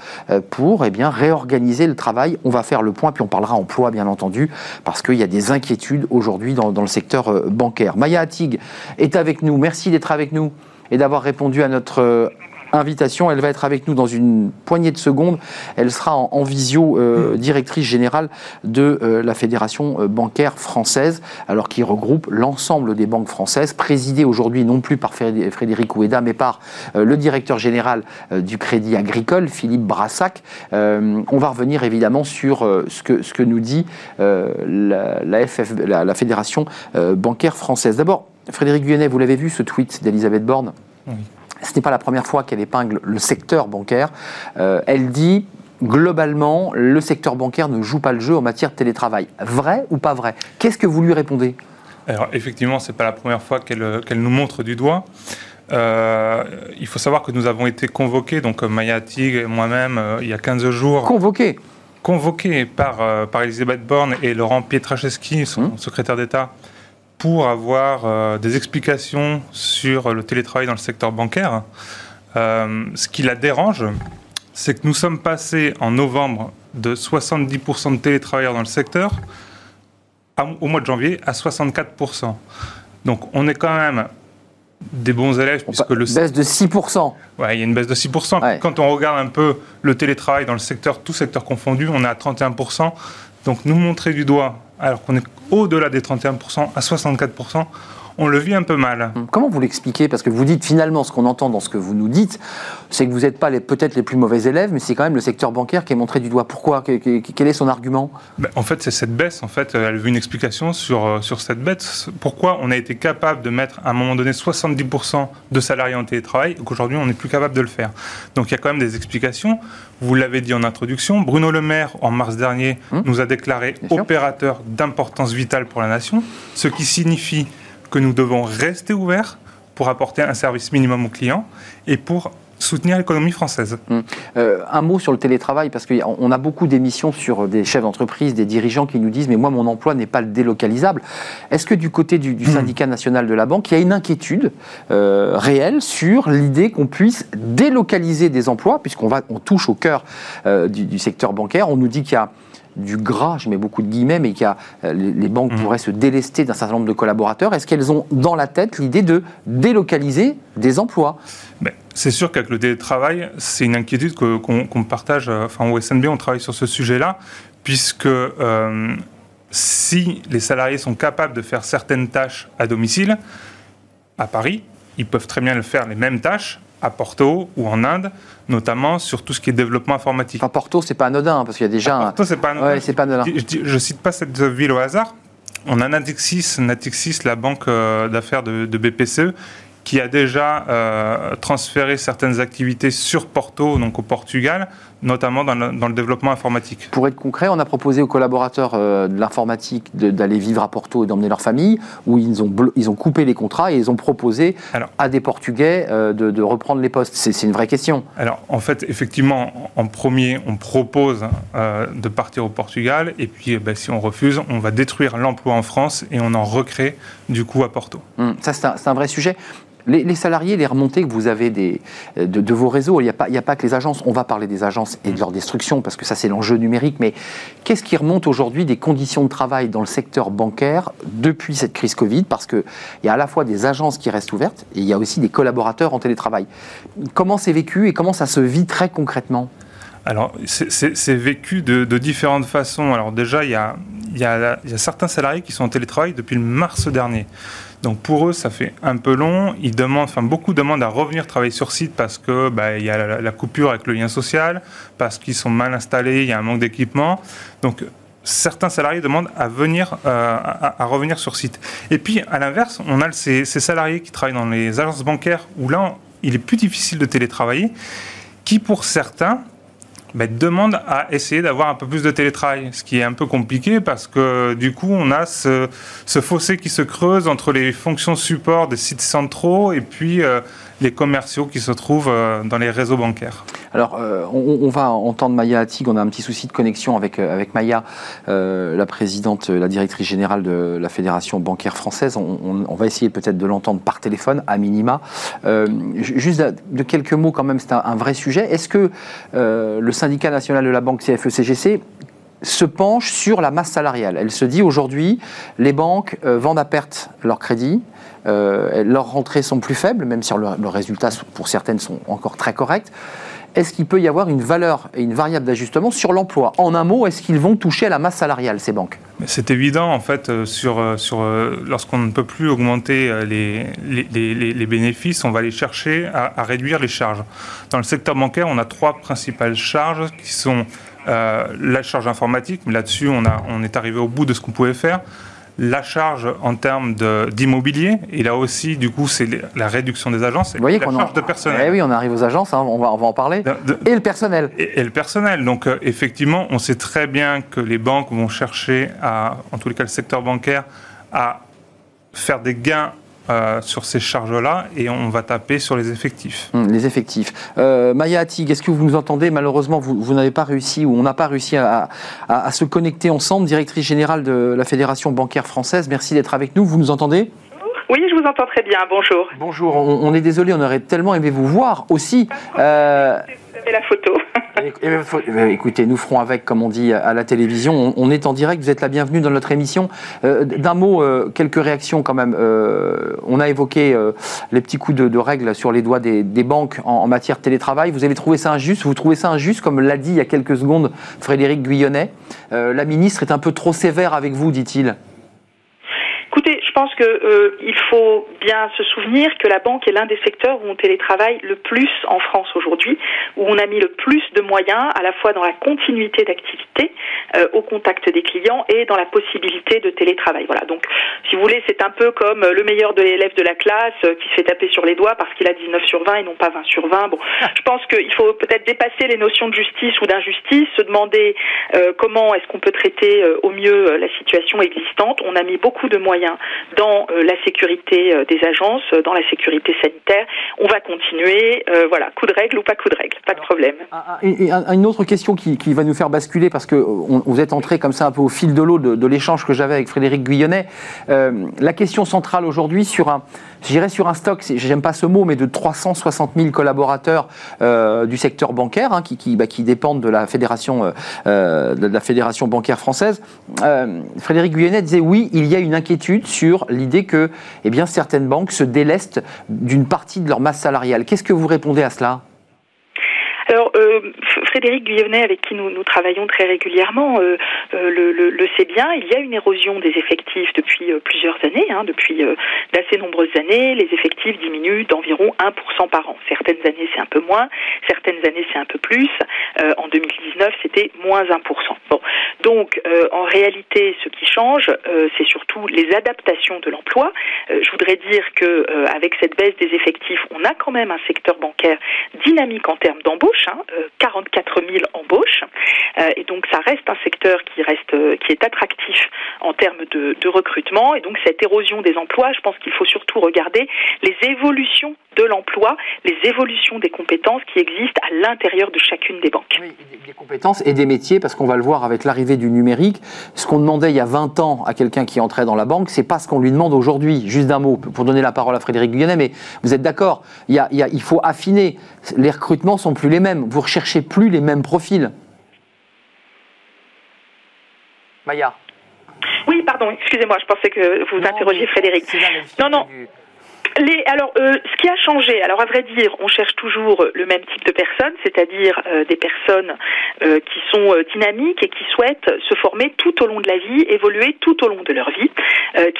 [SPEAKER 1] pour eh bien, réorganiser le travail. On va faire le point, puis on parlera emploi, bien entendu, parce qu'il y a des inquiétudes aujourd'hui dans, le secteur euh, bancaire. Maya Attig est avec nous. Merci d'être avec nous et d'avoir répondu à notre euh, invitation. Elle va être avec nous dans une poignée de secondes. Elle sera en, visio euh, directrice générale de euh, la Fédération euh, bancaire française, alors qui regroupe l'ensemble des banques françaises, présidée aujourd'hui non plus par Frédéric Oueda, mais par le directeur général du Crédit Agricole, Philippe Brassac. on va revenir évidemment sur ce, que, ce que nous dit la, la, Fédération bancaire française. D'abord, Frédéric Guyonnet, vous l'avez vu ce tweet d'Elisabeth Borne? Oui. Ce n'est pas la première fois qu'elle épingle le secteur bancaire. Euh, elle dit globalement, le secteur bancaire ne joue pas le jeu en matière de télétravail. Vrai ou pas vrai? Qu'est-ce que vous lui répondez?
[SPEAKER 5] Alors, effectivement, ce n'est pas la première fois qu'elle nous montre du doigt. Euh, il faut savoir que nous avons été convoqués, donc Maya Tig et moi-même, euh, il y a 15 jours.
[SPEAKER 1] Convoqués?
[SPEAKER 5] Convoqués par, par Elisabeth Borne et Laurent Pietraszewski, son hum. secrétaire d'État, pour avoir euh, des explications sur le télétravail dans le secteur bancaire. Euh, ce qui la dérange, c'est que nous sommes passés en novembre de 70% de télétravailleurs dans le secteur au mois de janvier à 64%. Donc on est quand même des bons élèves
[SPEAKER 1] puisque le baisse de 6%.
[SPEAKER 5] Ouais, il y a une baisse de 6%. Quand on regarde un peu le télétravail dans le secteur, tout secteur confondu, on est à 31%. Donc nous montrer du doigt alors qu'on est au-delà des 31% à 64%, on le vit un peu mal.
[SPEAKER 1] Comment vous l'expliquez? Parce que vous dites finalement, ce qu'on entend dans ce que vous nous dites, c'est que vous n'êtes pas peut-être les plus mauvais élèves, mais c'est quand même le secteur bancaire qui est montré du doigt. Pourquoi? Quel est son argument?
[SPEAKER 5] Ben, En fait, c'est cette baisse. En fait, elle veut une explication sur, euh, sur cette baisse. Pourquoi on a été capable de mettre à un moment donné 70% de salariés en télétravail et qu'aujourd'hui on n'est plus capable de le faire? Donc il y a quand même des explications. Vous l'avez dit en introduction, Bruno Le Maire, en mars dernier, hum. nous a déclaré opérateur d'importance vitale pour la nation, ce qui signifie que nous devons rester ouverts pour apporter un service minimum aux clients et pour soutenir l'économie française.
[SPEAKER 1] Hum. Euh, un mot sur le télétravail, parce qu'on a beaucoup d'émissions sur des chefs d'entreprise, des dirigeants qui nous disent, mais moi, mon emploi n'est pas délocalisable. Est-ce que du côté du, hum. syndicat national de la banque, il y a une inquiétude euh, réelle sur l'idée qu'on puisse délocaliser des emplois, puisqu'on on touche au cœur euh, du, du secteur bancaire, on nous dit qu'il y a du gras, je mets beaucoup de guillemets, mais qu'il euh, les banques mmh. pourraient se délester d'un certain nombre de collaborateurs. Est-ce qu'elles ont dans la tête l'idée de délocaliser des emplois?
[SPEAKER 5] Ben, C'est sûr qu'avec le télétravail, c'est une inquiétude qu'on partage. Euh, enfin, au SNB, on travaille sur ce sujet-là, puisque euh, si les salariés sont capables de faire certaines tâches à domicile, à Paris, ils peuvent très bien le faire les mêmes tâches à Porto ou en Inde, notamment sur tout ce qui est développement informatique.
[SPEAKER 1] À Porto, c'est pas anodin, parce qu'il y a déjà.
[SPEAKER 5] Porto, c'est pas
[SPEAKER 1] anodin. c'est pas anodin.
[SPEAKER 5] Je, ne cite pas cette ville au hasard. On a Natixis, Natixis, la banque euh, d'affaires de, BPCE, qui a déjà euh, transféré certaines activités sur Porto, donc au Portugal, notamment dans le, développement informatique.
[SPEAKER 1] Pour être concret, on a proposé aux collaborateurs euh, de l'informatique d'aller vivre à Porto et d'emmener leur famille, où ils ont, ils ont coupé les contrats et ils ont proposé à des Portugais euh, de, reprendre les postes. C'est une vraie question.
[SPEAKER 5] Alors, en fait, effectivement, en premier, on propose euh, de partir au Portugal, et puis ben, si on refuse, on va détruire l'emploi en France et on en recrée du coup à Porto.
[SPEAKER 1] Hum, ça, c'est un, un, vrai sujet. Les, salariés, les remontées que vous avez des, de, vos réseaux, il n'y a, pas, a pas que les agences. On va parler des agences et de leur destruction parce que ça, c'est l'enjeu numérique. Mais qu'est-ce qui remonte aujourd'hui des conditions de travail dans le secteur bancaire depuis cette crise Covid? Parce qu'il y a à la fois des agences qui restent ouvertes et il y a aussi des collaborateurs en télétravail. Comment c'est vécu et comment ça se vit très concrètement?
[SPEAKER 5] Alors, c'est vécu de, différentes façons. Alors déjà, il, y a, il y a certains salariés qui sont en télétravail depuis le mars dernier. Donc pour eux, ça fait un peu long. Ils demandent, enfin beaucoup demandent à revenir travailler sur site parce que bah, y a la, coupure avec le lien social, parce qu'ils sont mal installés, il y a un manque d'équipement. Donc certains salariés demandent à venir euh, à, revenir sur site. Et puis à l'inverse, on a ces, ces, salariés qui travaillent dans les agences bancaires où là, il est plus difficile de télétravailler, qui pour certains demande à essayer d'avoir un peu plus de télétravail, ce qui est un peu compliqué parce que du coup on a ce, fossé qui se creuse entre les fonctions support des sites centraux et puis euh, les commerciaux qui se trouvent euh, dans les réseaux bancaires.
[SPEAKER 1] Alors, euh, on, va entendre Maya Attig. On a un petit souci de connexion avec, euh, Maya, la présidente, la directrice générale de la Fédération bancaire française. On, va essayer peut-être de l'entendre par téléphone, à minima. juste de, quelques mots, quand même, c'est un, vrai sujet. Est-ce que le syndicat national de la banque CFE-CGC se penche sur la masse salariale? Elle se dit aujourd'hui, les banques vendent à perte leurs crédits, euh, leurs rentrées sont plus faibles, même si leurs résultats, pour certaines, sont encore très corrects. Est-ce qu'il peut y avoir une valeur et une variable d'ajustement sur l'emploi En un mot, est-ce qu'ils vont toucher à la masse salariale, ces banques
[SPEAKER 5] C'est évident, en fait, euh, sur, euh, sur, lorsqu'on ne peut plus augmenter les, les, bénéfices, on va aller chercher à, réduire les charges. Dans le secteur bancaire, on a trois principales charges qui sont la charge informatique, mais là-dessus, on, a, on est arrivé au bout de ce qu'on pouvait faire la charge en termes d'immobilier, et là aussi, du coup, c'est la réduction des agences,
[SPEAKER 1] Vous voyez la charge de personnel. Eh oui, on arrive aux agences, hein, on, va, on, va, en parler. et le personnel.
[SPEAKER 5] Et, le personnel. Donc, euh, effectivement, on sait très bien que les banques vont chercher, à, en tous les cas le secteur bancaire, à faire des gains euh, sur ces charges-là et on va taper sur les effectifs.
[SPEAKER 1] Hum, les effectifs. Euh, Maya Attig, est-ce que vous nous entendez? Malheureusement, vous, n'avez pas réussi ou on n'a pas réussi à, se connecter ensemble. Directrice générale de la Fédération bancaire française, merci d'être avec nous. Vous nous entendez?
[SPEAKER 6] Oui, je vous entends très bien. Bonjour.
[SPEAKER 1] Bonjour. On, est désolé, on aurait tellement aimé vous voir aussi.
[SPEAKER 6] Euh, vous avez la photo.
[SPEAKER 1] Écoutez, nous ferons avec, comme on dit à la télévision. On, est en direct, vous êtes la bienvenue dans notre émission. Euh, d'un mot, euh, quelques réactions quand même. Euh, on a évoqué les petits coups de, règles sur les doigts des, banques en, matière de télétravail. Vous avez trouvé ça injuste? Vous trouvez ça injuste, comme l'a dit il y a quelques secondes Frédéric Guyonnet? La ministre est un peu trop sévère avec vous, dit-il.
[SPEAKER 6] Pense qu'il euh, faut bien se souvenir que la banque est l'un des secteurs où on télétravaille le plus en France aujourd'hui, où on a mis le plus de moyens à la fois dans la continuité d'activité, euh, au contact des clients et dans la possibilité de télétravail. Voilà. Donc, si vous voulez, c'est un peu comme le meilleur de l'élève de la classe euh, qui se fait taper sur les doigts parce qu'il a 19 sur 20 et non pas 20 sur 20. Bon, je pense qu'il faut peut-être dépasser les notions de justice ou d'injustice, se demander comment est-ce qu'on peut traiter au mieux la situation existante. On a mis beaucoup de moyens dans euh, la sécurité euh, des agences, euh, dans la sécurité sanitaire. On va continuer, voilà, coup de règle ou pas coup de règle, pas de problème.
[SPEAKER 1] une autre question qui, va nous faire basculer, parce que vous êtes entré comme ça un peu au fil de l'eau de, l'échange que j'avais avec Frédéric Guyonnet. la question centrale aujourd'hui sur un, j'irais sur un stock, j'aime pas ce mot, mais de 360 000 collaborateurs du secteur bancaire hein, qui, bah, qui, dépendent de la fédération, la fédération bancaire française. Frédéric Guyonnet disait oui, il y a une inquiétude sur l'idée que eh certaines banques se délestent d'une partie de leur masse salariale. Qu'est-ce que vous répondez à cela?
[SPEAKER 6] euh, Frédéric Guyonnet, avec qui nous, travaillons très régulièrement, euh, euh, le, sait bien. Il y a une érosion des effectifs depuis plusieurs années, hein, depuis d'assez nombreuses années. Les effectifs diminuent d'environ 1% par an. Certaines années, c'est un peu moins. Certaines années, c'est un peu plus. en 2019, c'était moins 1%. Bon. Donc, en réalité, ce qui change, c'est surtout les adaptations de l'emploi. je voudrais dire que avec cette baisse des effectifs, on a quand même un secteur bancaire dynamique en termes d'embauche. 44 4000 embauches. et donc ça reste un secteur qui reste, qui est attractif en termes de, de recrutement. Et donc cette érosion des emplois, je pense qu'il faut surtout regarder les évolutions de l'emploi, les évolutions des compétences qui existent à l'intérieur de chacune des banques.
[SPEAKER 1] Oui, des compétences et des métiers, parce qu'on va le voir avec l'arrivée du numérique. Ce qu'on demandait il y a 20 ans à quelqu'un qui entrait dans la banque, c'est pas ce qu'on lui demande aujourd'hui. Juste d'un mot, pour donner la parole à Frédéric Guyanet, mais vous êtes d'accord, il, il faut affiner. Les recrutements sont plus les mêmes. Vous recherchez plus les mêmes profils. Maya.
[SPEAKER 6] Oui, pardon, excusez-moi, je pensais que vous interrogiez Frédéric. Non, non. Alors, euh, ce qui a changé, alors à vrai dire, on cherche toujours le même type de personnes, c'est-à-dire euh, des personnes euh, qui sont dynamiques et qui souhaitent se former tout au long de la vie, évoluer tout au long de leur vie,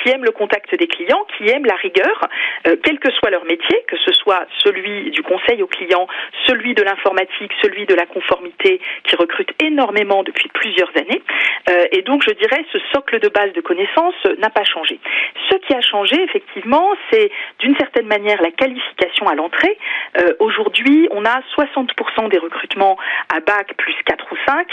[SPEAKER 6] qui aiment le contact des clients, qui aiment la rigueur, quel que soit leur métier, que ce soit celui du conseil aux clients, celui de l'informatique, celui de la conformité, qui recrute énormément depuis plusieurs années. et donc, je dirais, ce socle de base de connaissances n'a pas changé. Ce qui a changé, effectivement, c'est d'une certaine manière la qualification à l'entrée. Euh, aujourd'hui, on a 60% des recrutements à bac plus 4 ou 5,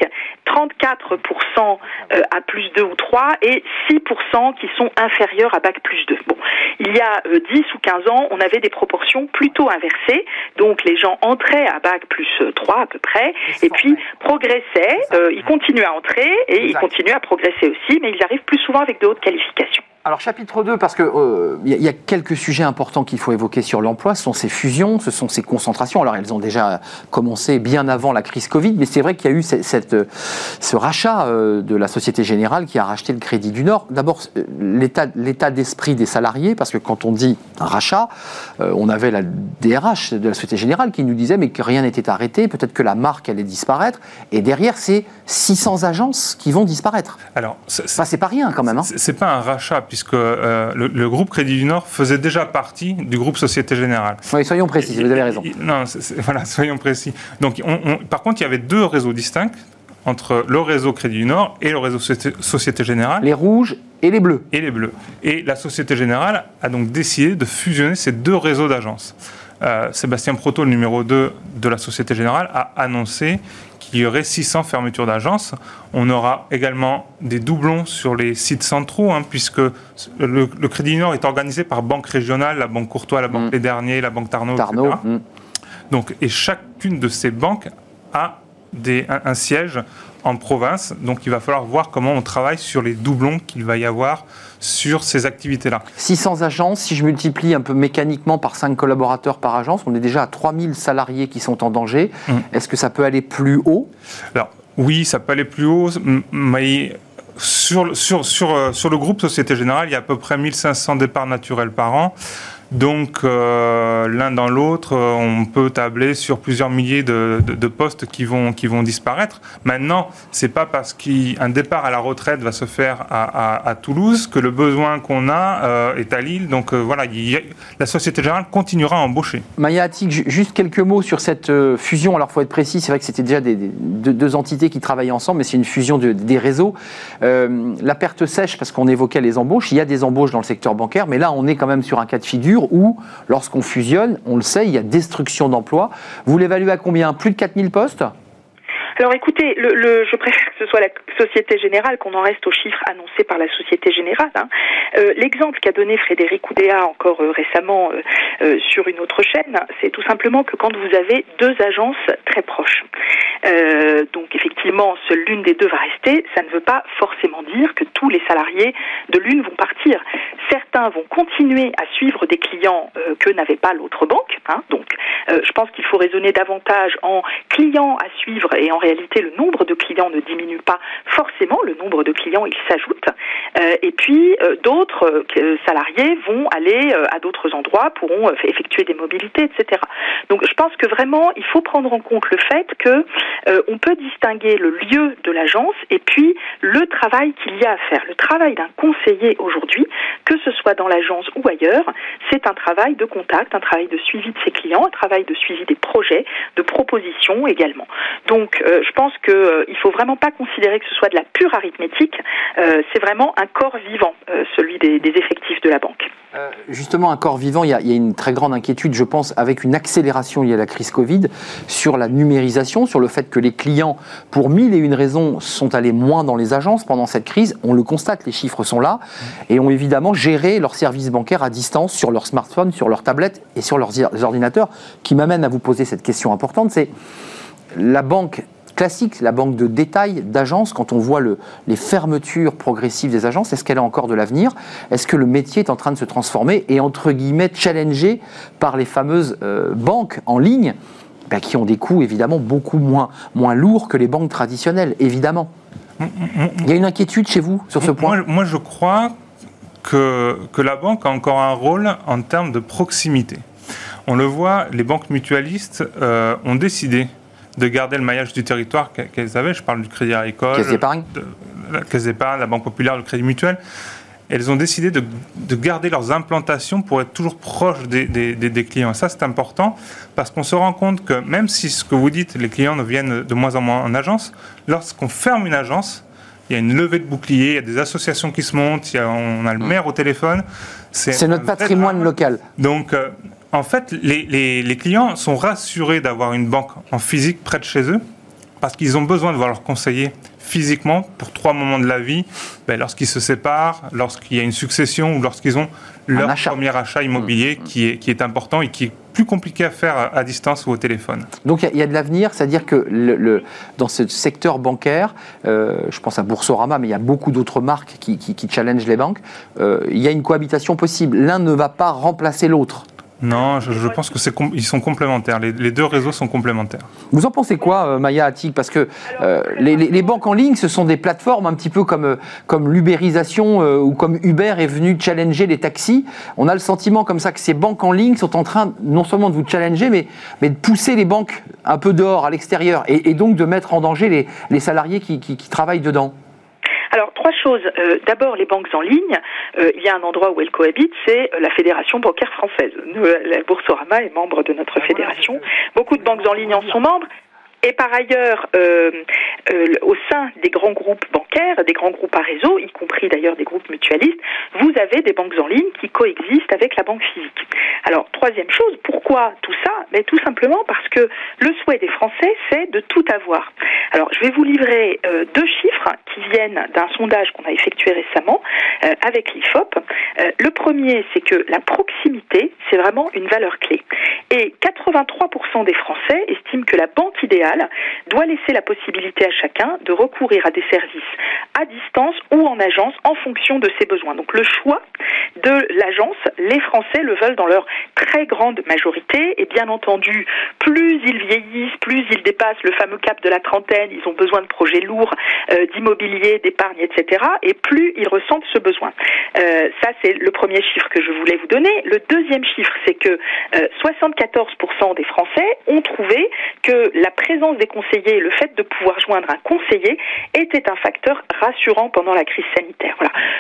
[SPEAKER 6] 34% euh, à plus 2 ou 3 et 6% qui sont inférieurs à bac plus 2. Bon, il y a 10 euh, ou 15 ans, on avait des proportions plutôt inversées. Donc les gens entraient à bac plus 3 à peu près et puis progressaient, ils continuent à entrer et ils continuent à progresser aussi, mais ils arrivent plus souvent avec de hautes qualifications.
[SPEAKER 1] Alors chapitre 2, parce qu'il euh, y, a quelques sujets importants qu'il faut évoquer sur l'emploi, ce sont ces fusions, ce sont ces concentrations. Alors elles ont déjà commencé bien avant la crise Covid, mais c'est vrai qu'il y a eu cette, ce rachat euh, de la Société Générale qui a racheté le Crédit du Nord. D'abord, euh, l'état d'esprit des salariés, parce que quand on dit un rachat, on avait la DRH de la Société Générale qui nous disait mais que rien n'était arrêté, peut-être que la marque allait disparaître, et derrière c'est 600 agences qui vont disparaître. Alors, c'est pas rien quand même. Hein.
[SPEAKER 5] C'est pas un rachat puisque euh, le, groupe Crédit du Nord faisait déjà partie du groupe Société Générale.
[SPEAKER 1] Oui, soyons précis, vous avez raison.
[SPEAKER 5] non, voilà, soyons précis. Donc, par contre, il y avait deux réseaux distincts entre le réseau Crédit du Nord et le réseau Société Générale.
[SPEAKER 1] Les rouges et les bleus.
[SPEAKER 5] Et les bleus. Et la Société Générale a donc décidé de fusionner ces deux réseaux d'agences. Euh, Sébastien Proto, le numéro 2 de la Société Générale, a annoncé il y aurait 600 fermetures d'agences. On aura également des doublons sur les sites centraux, hein, puisque le, Crédit Nord est organisé par banque régionale, la Banque Courtois, la Banque mm. Les Derniers, la Banque Tarnot,
[SPEAKER 1] Tarnot etc. Mm.
[SPEAKER 5] Donc, et chacune de ces banques a des, un, siège en province. Donc il va falloir voir comment on travaille sur les doublons qu'il va y avoir sur ces activités-là.
[SPEAKER 1] 600 agences, si je multiplie un peu mécaniquement par 5 collaborateurs par agence, on est déjà à 3000 salariés qui sont en danger. Mmh. Est-ce que ça peut aller plus haut?
[SPEAKER 5] Alors oui, ça peut aller plus haut, mais sur, sur, sur, euh, sur le groupe Société Générale, il y a à peu près 1500 départs naturels par an. Donc, euh, l'un dans l'autre, euh, on peut tabler sur plusieurs milliers de, postes qui vont, qui vont disparaître. Maintenant, c'est pas parce qu'un départ à la retraite va se faire à, Toulouse que le besoin qu'on a euh, est à Lille. Donc, voilà, la Société Générale continuera à embaucher.
[SPEAKER 1] Maya Attic, juste quelques mots sur cette fusion. Alors, il faut être précis, c'est vrai que c'était déjà des, deux, entités qui travaillaient ensemble, mais c'est une fusion des réseaux. la perte sèche, parce qu'on évoquait les embauches, il y a des embauches dans le secteur bancaire, mais là, on est quand même sur un cas de figure où, lorsqu'on fusionne, on le sait, il y a destruction d'emplois. Vous l'évaluez à combien? Plus de 4000 postes?
[SPEAKER 6] Alors écoutez, le, je préfère que ce soit la Société Générale qu'on en reste aux chiffres annoncés par la Société Générale. Hein. Euh, l'exemple qu'a donné Frédéric Oudéa encore euh, récemment euh, sur une autre chaîne, c'est tout simplement que quand vous avez deux agences très proches, donc effectivement, seule l'une des deux va rester, ça ne veut pas forcément dire que tous les salariés de l'une vont partir. Certains vont continuer à suivre des clients que n'avait pas l'autre banque. Hein. donc, je pense qu'il faut raisonner davantage en clients à suivre et en réalité, le nombre de clients ne diminue pas forcément, le nombre de clients, il s'ajoute. Euh, et puis, euh, d'autres euh, salariés vont aller à d'autres endroits, pourront effectuer des mobilités, etc. Donc, je pense que vraiment, il faut prendre en compte le fait que on peut distinguer le lieu de l'agence et puis le travail qu'il y a à faire. Le travail d'un conseiller aujourd'hui, que ce soit dans l'agence ou ailleurs, c'est un travail de contact, un travail de suivi de ses clients, un travail de suivi des projets, de propositions également. Donc, euh, je pense qu'il euh, ne faut vraiment pas considérer que ce soit de la pure arithmétique. Euh, c'est vraiment un corps vivant, celui des, effectifs de la banque.
[SPEAKER 1] Euh, justement, un corps vivant, il y, a, une très grande inquiétude, je pense, avec une accélération liée à la crise Covid, sur la numérisation, sur le fait que les clients, pour mille et une raisons, sont allés moins dans les agences pendant cette crise. On le constate, les chiffres sont là, et ont évidemment géré leurs services bancaires à distance sur leur smartphone, sur leur tablette et sur leurs ordinateurs, qui m'amène à vous poser cette question importante, c'est la banque classique, la banque de détail d'agence, quand on voit le, les fermetures progressives des agences, est-ce qu'elle a encore de l'avenir? Est-ce que le métier est en train de se transformer et entre guillemets challengé par les fameuses euh, banques en ligne ben, qui ont des coûts évidemment beaucoup moins, lourds que les banques traditionnelles, évidemment? Il y a une inquiétude chez vous sur ce point?
[SPEAKER 5] Moi, je crois que, que la banque a encore un rôle en termes de proximité. On le voit, les banques mutualistes euh, ont décidé de garder le maillage du territoire qu'elles avaient. Je parle du Crédit Agricole,
[SPEAKER 1] Caisse d'épargne,
[SPEAKER 5] la Caisse d'épargne, la Banque Populaire, le Crédit Mutuel. Elles ont décidé de, garder leurs implantations pour être toujours proches des, des, clients. Et ça, c'est important parce qu'on se rend compte que même si ce que vous dites, les clients ne viennent de moins en moins en agence, lorsqu'on ferme une agence, il y a une levée de boucliers, il y a des associations qui se montent, il on a le mm. maire au téléphone.
[SPEAKER 1] C'est notre patrimoine local.
[SPEAKER 5] Donc, euh, en fait, les, clients sont rassurés d'avoir une banque en physique près de chez eux parce qu'ils ont besoin de voir leur conseiller physiquement pour trois moments de la vie, ben, lorsqu'ils se séparent, lorsqu'il y a une succession ou lorsqu'ils ont leur premier achat immobilier mmh. qui, est, qui est important et qui est plus compliqué à faire à distance ou au téléphone.
[SPEAKER 1] Donc il y, a de l'avenir, c'est-à-dire que le, dans ce secteur bancaire, euh, je pense à Boursorama, mais il y a beaucoup d'autres marques qui, qui, challengent les banques, euh, il y a une cohabitation possible. L'un ne va pas remplacer l'autre.
[SPEAKER 5] Non, je, pense que c'est ils sont complémentaires. Les, deux réseaux sont complémentaires.
[SPEAKER 1] Vous en pensez quoi, euh, Maya Attic? Parce que euh, les, banques en ligne, ce sont des plateformes un petit peu comme, euh, comme l'ubérisation ou comme Uber est venu challenger les taxis. On a le sentiment comme ça que ces banques en ligne sont en train non seulement de vous challenger, mais, mais de pousser les banques un peu dehors, à l'extérieur, et, donc de mettre en danger les, salariés qui travaillent dedans.
[SPEAKER 6] Alors, trois choses. Euh, d'abord, les banques en ligne. Euh, il y a un endroit où elles cohabitent, c'est euh, la Fédération bancaire française. la Boursorama est membre de notre ah, fédération. Beaucoup de banques en ligne en sont membres. Et par ailleurs, euh, euh, au sein des grands groupes bancaires, des grands groupes à réseau, y compris d'ailleurs des groupes mutualistes, vous avez des banques en ligne qui coexistent avec la banque physique. Alors, troisième chose, pourquoi tout ça? Tout simplement parce que le souhait des Français, c'est de tout avoir. Alors, je vais vous livrer euh, deux chiffres qui viennent d'un sondage qu'on a effectué récemment avec l'IFOP. le premier, c'est que la proximité, c'est vraiment une valeur clé. Et 83% des Français estiment que la banque idéale doit laisser la possibilité à chacun de recourir à des services à distance ou en agence en fonction de ses besoins. Donc le choix de l'agence, les Français le veulent dans leur très grande majorité et bien entendu, plus ils vieillissent, plus ils dépassent le fameux cap de la trentaine, ils ont besoin de projets lourds, euh, d'immobilier, d'épargne, etc. et plus ils ressentent ce besoin. Euh, ça, c'est le premier chiffre que je voulais vous donner. Le deuxième chiffre, c'est que 74% euh, des Français ont trouvé que la présence des conseillers, le fait de pouvoir joindre un conseiller était un facteur rassurant pendant la crise sanitaire.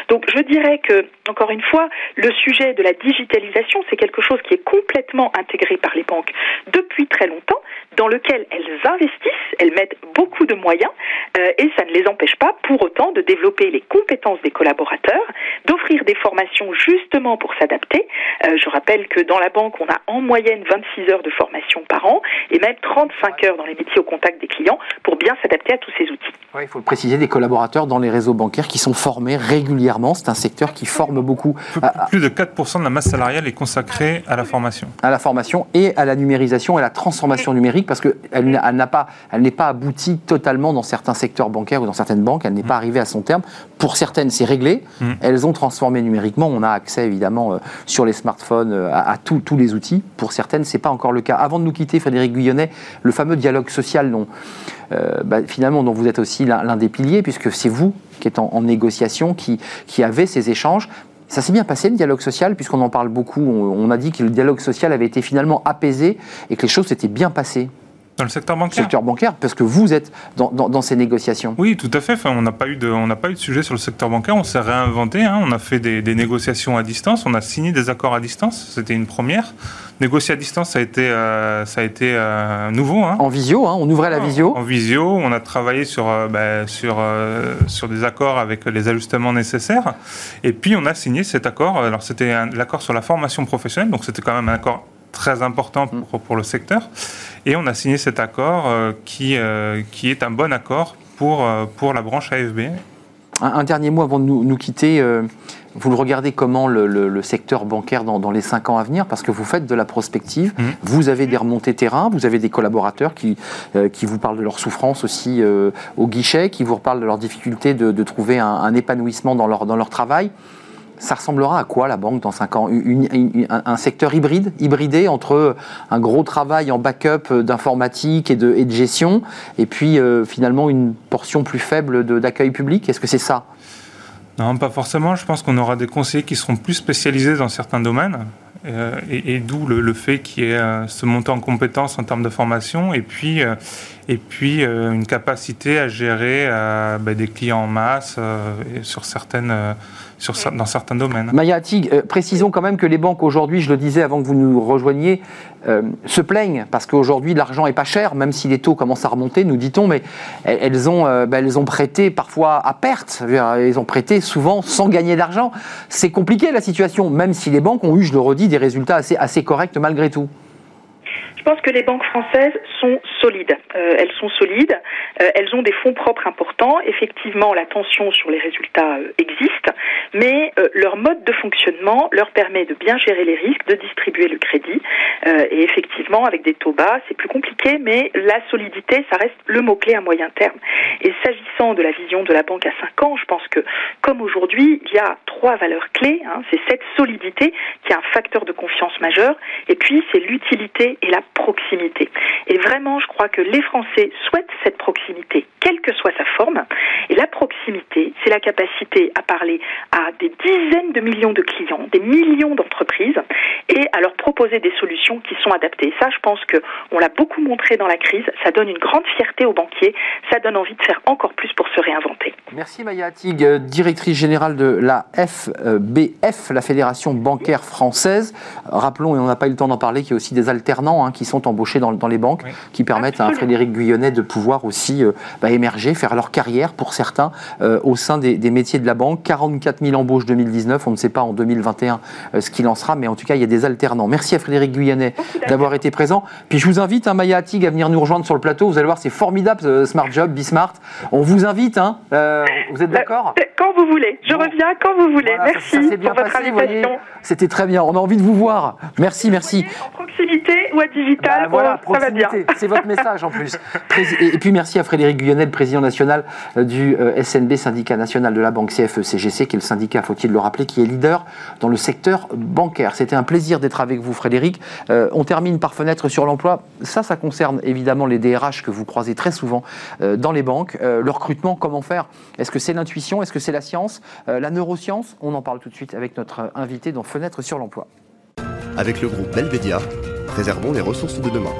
[SPEAKER 6] Donc je dirais que, encore une fois, le sujet de la digitalisation, c'est quelque chose qui est complètement intégré par les banques depuis très longtemps, dans lequel elles investissent, elles mettent beaucoup de moyens, euh, et ça ne les empêche pas pour autant de développer les compétences des collaborateurs, d'offrir des formations justement pour s'adapter. Euh, je rappelle que dans la banque, on a en moyenne 26 heures de formation par an, et même 35 heures dans les métiers au contact des clients pour bien s'adapter à tous ces outils.
[SPEAKER 1] il faut le préciser, des collaborateurs dans les réseaux bancaires qui sont formés régulièrement. C'est un secteur qui forme beaucoup.
[SPEAKER 5] Plus de 4% de la masse salariale est consacrée à la formation.
[SPEAKER 1] À la formation et à la numérisation et à la transformation numérique parce qu'elle n'a pas, elle n'est pas aboutie totalement dans certains secteurs bancaires ou dans certaines banques. Elle n'est pas arrivée à son terme. Pour certaines, c'est réglé. Mm. Elles ont transformé numériquement. On a accès évidemment euh, sur les smartphones euh, à, tous les outils. Pour certaines, c'est pas encore le cas. Avant de nous quitter, Frédéric Guyonnet, le fameux dialogue social dont, euh, bah, finalement, dont vous êtes aussi l'un des piliers, puisque c'est vous qui êtes en, négociation, qui, qui avez ces échanges. Ça s'est bien passé le dialogue social, puisqu'on en parle beaucoup. On, a dit que le dialogue social avait été finalement apaisé et que les choses s'étaient bien passées.
[SPEAKER 5] Dans le secteur bancaire
[SPEAKER 1] Secteur bancaire, parce que vous êtes dans, dans, ces négociations.
[SPEAKER 5] Oui, tout à fait. Enfin, on n'a pas, eu de, on pas eu de sujet sur le secteur bancaire. On s'est réinventé. Hein. On a fait des, des, négociations à distance. On a signé des accords à distance. C'était une première. Négocier à distance, ça a été, euh, ça a été euh, nouveau. Hein.
[SPEAKER 1] En visio, hein, on ouvrait la visio.
[SPEAKER 5] En, visio, on a travaillé sur, euh, bah, sur, sur des accords avec les ajustements nécessaires. Et puis, on a signé cet accord. Alors, c'était l'accord sur la formation professionnelle, donc c'était quand même un accord très important pour, pour, le secteur. Et on a signé cet accord qui, qui est un bon accord pour, pour la branche AFB.
[SPEAKER 1] Un, dernier mot avant de nous, nous quitter. Vous le regardez comment le, secteur bancaire dans, les cinq ans à venir Parce que vous faites de la prospective, mmh. vous avez des remontées terrain, vous avez des collaborateurs qui, euh, qui vous parlent de leur souffrance aussi euh, au guichet, qui vous reparlent de leur difficulté de, trouver un, épanouissement dans leur, dans leur travail. Ça ressemblera à quoi la banque dans 5 ans? Un, secteur hybride, hybridé entre un gros travail en backup d'informatique et de, gestion, et puis euh, finalement une portion plus faible d'accueil public? Est-ce que c'est ça?
[SPEAKER 5] Non, pas forcément. Je pense qu'on aura des conseillers qui seront plus spécialisés dans certains domaines. Euh, et, d'où le, fait qu'il y ait euh, ce montant en compétences en termes de formation et puis, euh, une capacité à gérer bah, des clients en masse sur certaines dans certains domaines.
[SPEAKER 1] Maya Tig, euh, précisons quand même que les banques aujourd'hui, je le disais avant que vous nous rejoigniez, euh, se plaignent parce qu'aujourd'hui l'argent est pas cher, même si les taux commencent à remonter, nous dit-on, mais elles ont, euh, ben, elles ont prêté parfois à perte, elles ont prêté souvent sans gagner d'argent. C'est compliqué la situation, même si les banques ont eu, je le redis, des résultats assez, assez corrects malgré tout.
[SPEAKER 6] Je pense que les banques françaises sont solides. Euh, elles sont solides. Euh, elles ont des fonds propres importants. Effectivement, la tension sur les résultats euh, existe, mais leur mode de fonctionnement leur permet de bien gérer les risques, de distribuer le crédit. et effectivement, avec des taux bas, c'est plus compliqué, mais la solidité, ça reste le mot-clé à moyen terme. Et s'agissant de la vision de la banque à 5 ans, je pense que, comme aujourd'hui, il y a trois valeurs clés. Hein. c'est cette solidité qui est un facteur de confiance majeur, et puis c'est l'utilité et la proximité. Et vraiment, je crois que les Français souhaitent cette proximité, quelle que soit sa forme. Et la proximité, c'est la capacité à parler à des dizaines de millions de clients, des millions d'entreprises, et à leur proposer des solutions qui sont adaptées. Ça, je pense que on l'a beaucoup montré dans la crise. Ça donne une grande fierté aux banquiers. Ça donne envie de faire encore plus pour se réinventer.
[SPEAKER 1] Merci Maya Attig, directrice générale de la FBF, la Fédération bancaire française. Rappelons, et on n'a pas eu le temps d'en parler, qu'il y a aussi des alternants hein, qui sont embauchés dans, les banques, qui permettent à Frédéric Guyonnet de pouvoir aussi euh, bah, émerger, faire leur carrière pour certains euh, au sein des, métiers de la banque. 44 000 embauches 2019, on ne sait pas en 2021 euh, ce qu'il en sera, mais en tout cas, il y a des alternants. Merci à Frédéric Guyonnet d'avoir été présent. Puis je vous invite, hein, Maya Attig, à venir nous rejoindre sur le plateau. Vous allez voir, c'est formidable, Smart Job, Bismart. On vous invite, hein, vous êtes d'accord?
[SPEAKER 6] Quand vous voulez. Je reviens quand vous voulez. merci
[SPEAKER 1] ça, bien pour votre invitation. C'était très bien. On a envie de vous voir. Merci, merci.
[SPEAKER 6] En proximité ou à bah, voilà, ça va bien.
[SPEAKER 1] C'est votre message en plus. Et puis merci à Frédéric Guyonnet, président national euh, du euh, SNB, syndicat national de la banque CFE-CGC, qui est le syndicat, faut-il le rappeler, qui est leader dans le secteur bancaire. C'était un plaisir d'être avec vous, Frédéric. Euh, on termine par fenêtre sur l'emploi. Ça, ça concerne évidemment les DRH que vous croisez très souvent dans les banques. le recrutement, comment faire? Est-ce que c'est l'intuition? Est-ce que c'est la science? La neuroscience? On en parle tout de suite avec notre invité dans Fenêtre sur l'emploi.
[SPEAKER 7] Avec le groupe Belvedia, préservons les ressources de demain.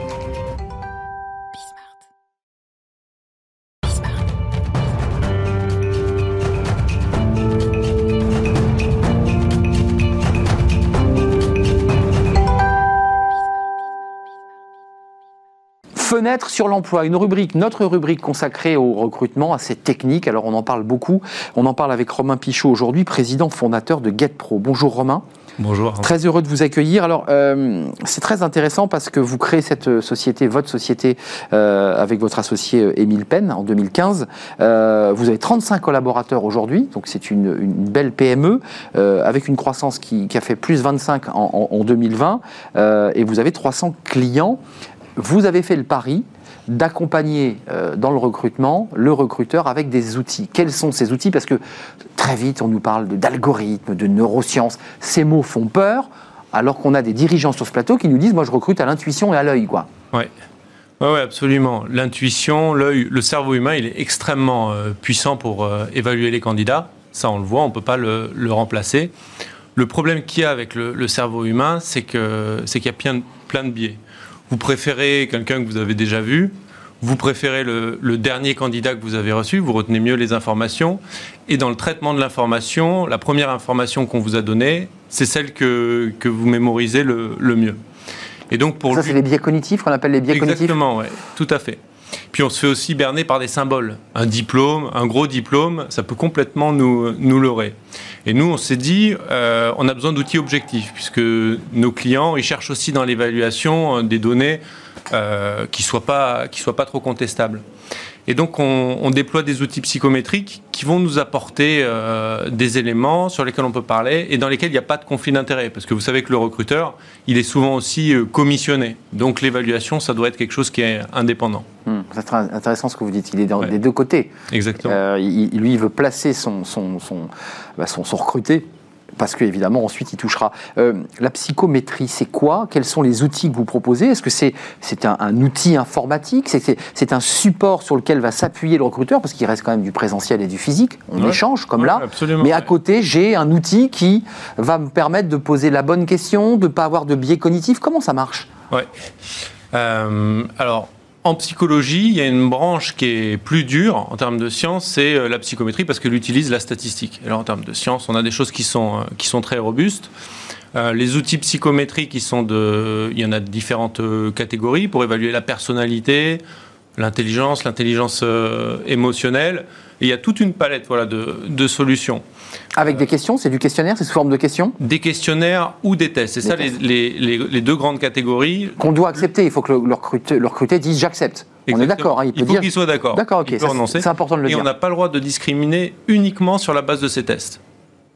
[SPEAKER 1] Fenêtre sur l'emploi, une rubrique, notre rubrique consacrée au recrutement, assez technique. Alors on en parle beaucoup. On en parle avec Romain Pichot aujourd'hui, président fondateur de GetPro. Bonjour Romain.
[SPEAKER 8] Bonjour.
[SPEAKER 1] Très heureux de vous accueillir. Alors, euh, c'est très intéressant parce que vous créez cette société, votre société, euh, avec votre associé euh, Émile Penn en 2015. vous avez 35 collaborateurs aujourd'hui, donc c'est une, belle PME avec une croissance qui, a fait plus 25 en, en 2020 et vous avez 300 clients. Vous avez fait le pari d'accompagner euh, dans le recrutement le recruteur avec des outils. Quels sont ces outils? Parce que très vite, on nous parle d'algorithmes, de, neurosciences. Ces mots font peur, alors qu'on a des dirigeants sur ce plateau qui nous disent Moi, je recrute à l'intuition et à l'œil. quoi.
[SPEAKER 8] Oui. Oui, absolument. L'intuition, l'œil, le cerveau humain, il est extrêmement euh, puissant pour euh, évaluer les candidats. Ça, on le voit, on ne peut pas le, remplacer. Le problème qu'il y a avec le, cerveau humain, c'est qu'il y a plein, plein de biais.
[SPEAKER 3] Vous préférez quelqu'un que vous avez déjà vu, vous préférez le, le, dernier candidat que vous avez reçu, vous retenez mieux les informations? Et dans le traitement de l'information, la première information qu'on vous a donnée, c'est celle que, que vous mémorisez le, le mieux.
[SPEAKER 1] Et donc pour ça, c'est les biais cognitifs qu'on appelle les biais
[SPEAKER 3] Exactement,
[SPEAKER 1] cognitifs?
[SPEAKER 3] Exactement, ouais, tout à fait. Puis on se fait aussi berner par des symboles. Un diplôme, un gros diplôme, ça peut complètement nous, nous leurrer. Et nous, on s'est dit, euh, on a besoin d'outils objectifs, puisque nos clients, ils cherchent aussi dans l'évaluation euh, des données euh, qui ne soient, soient pas trop contestables. Et donc, on, on, déploie des outils psychométriques qui vont nous apporter euh, des éléments sur lesquels on peut parler et dans lesquels il n'y a pas de conflit d'intérêt. Parce que vous savez que le recruteur, il est souvent aussi euh, commissionné. Donc, l'évaluation, ça doit être quelque chose qui est indépendant.
[SPEAKER 1] Mmh, c'est très intéressant ce que vous dites. Il est dans, ouais. des deux côtés.
[SPEAKER 3] Exactement.
[SPEAKER 1] Euh, il, lui, il veut placer son, son, son, bah, son, son recruté parce qu'évidemment, ensuite, il touchera. Euh, la psychométrie, c'est quoi? Quels sont les outils que vous proposez? Est-ce que c'est c'est un, un, outil informatique? C'est un support sur lequel va s'appuyer le recruteur? Parce qu'il reste quand même du présentiel et du physique. On ouais. échange comme
[SPEAKER 3] ouais,
[SPEAKER 1] là.
[SPEAKER 3] Absolument,
[SPEAKER 1] mais à côté, j'ai un outil qui va me permettre de poser la bonne question, de ne pas avoir de biais cognitifs. Comment ça marche?
[SPEAKER 3] Ouais. Euh, alors, en psychologie, il y a une branche qui est plus dure en termes de science, c'est euh, la psychométrie parce qu'elle utilise la statistique. Alors en termes de science, on a des choses qui sont, euh, qui sont très robustes. Euh, les outils psychométriques, sont il y en a de différentes catégories pour évaluer la personnalité, l'intelligence, l'intelligence émotionnelle. Il y a toute une palette voilà, de solutions.
[SPEAKER 1] Avec des questions C'est du questionnaire C'est sous forme de questions
[SPEAKER 3] Des questionnaires ou des tests. C'est ça les, les, les, les, deux grandes catégories.
[SPEAKER 1] Qu'on doit accepter. Il faut que le, le, dise j'accepte. On est d'accord. Hein,
[SPEAKER 3] il, il, faut qu'il soit d'accord.
[SPEAKER 1] D'accord, ok. C'est important de le
[SPEAKER 3] Et
[SPEAKER 1] dire.
[SPEAKER 3] Et on n'a pas le droit de discriminer uniquement sur la base de ces tests.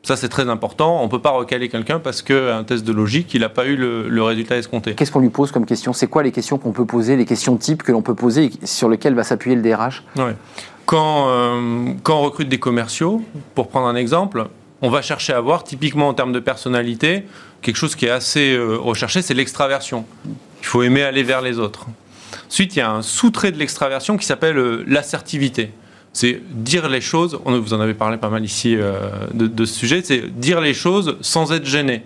[SPEAKER 3] Ça, c'est très important. On ne peut pas recaler quelqu'un parce qu'un test de logique, il n'a pas eu le, le résultat escompté.
[SPEAKER 1] Qu'est-ce qu'on lui pose comme question? C'est quoi les questions qu'on peut poser, les questions types que l'on peut poser sur lesquelles va s'appuyer le DRH
[SPEAKER 3] ouais. Quand, euh, quand on recrute des commerciaux, pour prendre un exemple, on va chercher à voir, typiquement en termes de personnalité, quelque chose qui est assez euh, recherché, c'est l'extraversion. Il faut aimer aller vers les autres. Ensuite, il y a un sous-trait de l'extraversion qui s'appelle euh, l'assertivité. C'est dire les choses, on, vous en avez parlé pas mal ici de, de, ce sujet, c'est dire les choses sans être gêné.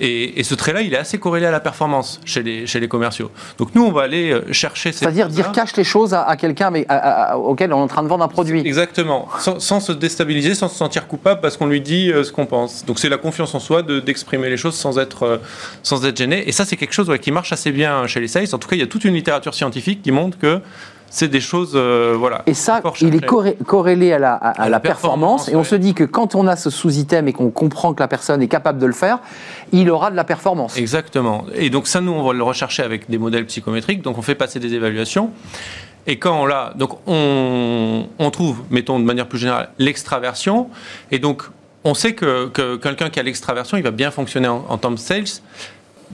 [SPEAKER 3] Et, et, ce trait-là, il est assez corrélé à la performance chez les, chez les commerciaux. Donc nous, on va aller euh, chercher ces...
[SPEAKER 1] C'est-à-dire dire cache les choses à, à quelqu'un mais à, à, auquel on est en train de vendre un produit.
[SPEAKER 3] Exactement. Sans, sans se déstabiliser, sans se sentir coupable parce qu'on lui dit euh, ce qu'on pense. Donc c'est la confiance en soi d'exprimer de, les choses sans être, euh, sans être gêné. Et ça, c'est quelque chose ouais, qui marche assez bien chez les sales. En tout cas, il y a toute une littérature scientifique qui montre que c'est des choses, euh, voilà.
[SPEAKER 1] Et ça, il est corré corrélé à la, à, à la, la performance, performance, et on se dit que quand on a ce sous-item et qu'on comprend que la personne est capable de le faire, il aura de la performance.
[SPEAKER 3] Exactement. Et donc ça, nous, on va le rechercher avec des modèles psychométriques, donc on fait passer des évaluations. Et quand on l'a, donc on, on, trouve, mettons de manière plus générale, l'extraversion, et donc on sait que, que quelqu'un qui a l'extraversion, il va bien fonctionner en, en termes de sales,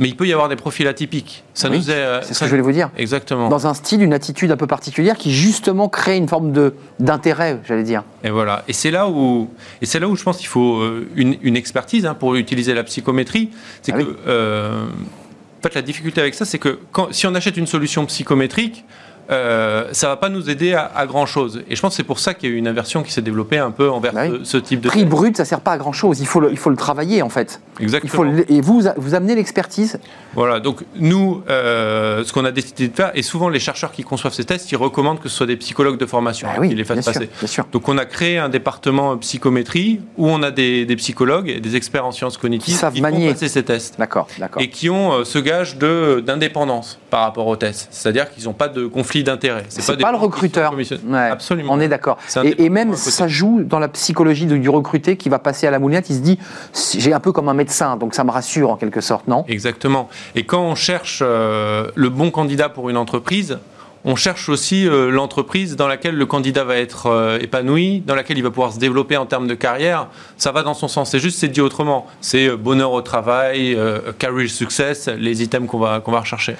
[SPEAKER 3] mais il peut y avoir des profils atypiques.
[SPEAKER 1] Ça oui, nous est. Euh, c'est ce que je voulais vous dire.
[SPEAKER 3] Exactement.
[SPEAKER 1] Dans un style, une attitude un peu particulière qui justement crée une forme de d'intérêt, j'allais dire.
[SPEAKER 3] Et voilà. Et c'est là où et c'est là où je pense qu'il faut euh, une, une expertise hein, pour utiliser la psychométrie. C'est ah que oui. euh, en fait la difficulté avec ça, c'est que quand, si on achète une solution psychométrique, euh, ça va pas nous aider à, à, grand chose. Et je pense que c'est pour ça qu'il y a eu une inversion qui s'est développée un peu envers bah oui. ce, ce, type de
[SPEAKER 1] prix brut, ça sert pas à grand chose. Il faut le, il faut le travailler en fait.
[SPEAKER 3] Exactement.
[SPEAKER 1] Il faut le, et vous, vous amenez l'expertise.
[SPEAKER 3] Voilà. Donc nous, euh, ce qu'on a décidé de faire, et souvent les chercheurs qui conçoivent ces tests, ils recommandent que ce soit des psychologues de formation
[SPEAKER 1] bah oui,
[SPEAKER 3] qui les fassent passer.
[SPEAKER 1] Sûr, bien sûr.
[SPEAKER 3] Donc on a créé un département psychométrie où on a des, des psychologues et des experts en sciences cognitives
[SPEAKER 1] qui savent
[SPEAKER 3] qui
[SPEAKER 1] manier.
[SPEAKER 3] font passer ces tests.
[SPEAKER 1] D'accord, d'accord.
[SPEAKER 3] Et qui ont euh, ce gage d'indépendance par rapport aux tests. C'est-à-dire qu'ils n'ont pas de conflit d'intérêt.
[SPEAKER 1] C'est pas, pas le recruteur.
[SPEAKER 3] Ouais, Absolument.
[SPEAKER 1] On est d'accord. Et, et, même ça joue dans la psychologie du, du recruté qui va passer à la moulinette. Il se dit j'ai un peu comme un médecin, donc ça me rassure en quelque sorte, non?
[SPEAKER 3] Exactement. Et quand on cherche euh, le bon candidat pour une entreprise, on cherche aussi euh, l'entreprise dans laquelle le candidat va être euh, épanoui, dans laquelle il va pouvoir se développer en termes de carrière. Ça va dans son sens. C'est juste, c'est dit autrement. C'est euh, bonheur au travail, career success, les items qu'on va, qu'on va rechercher.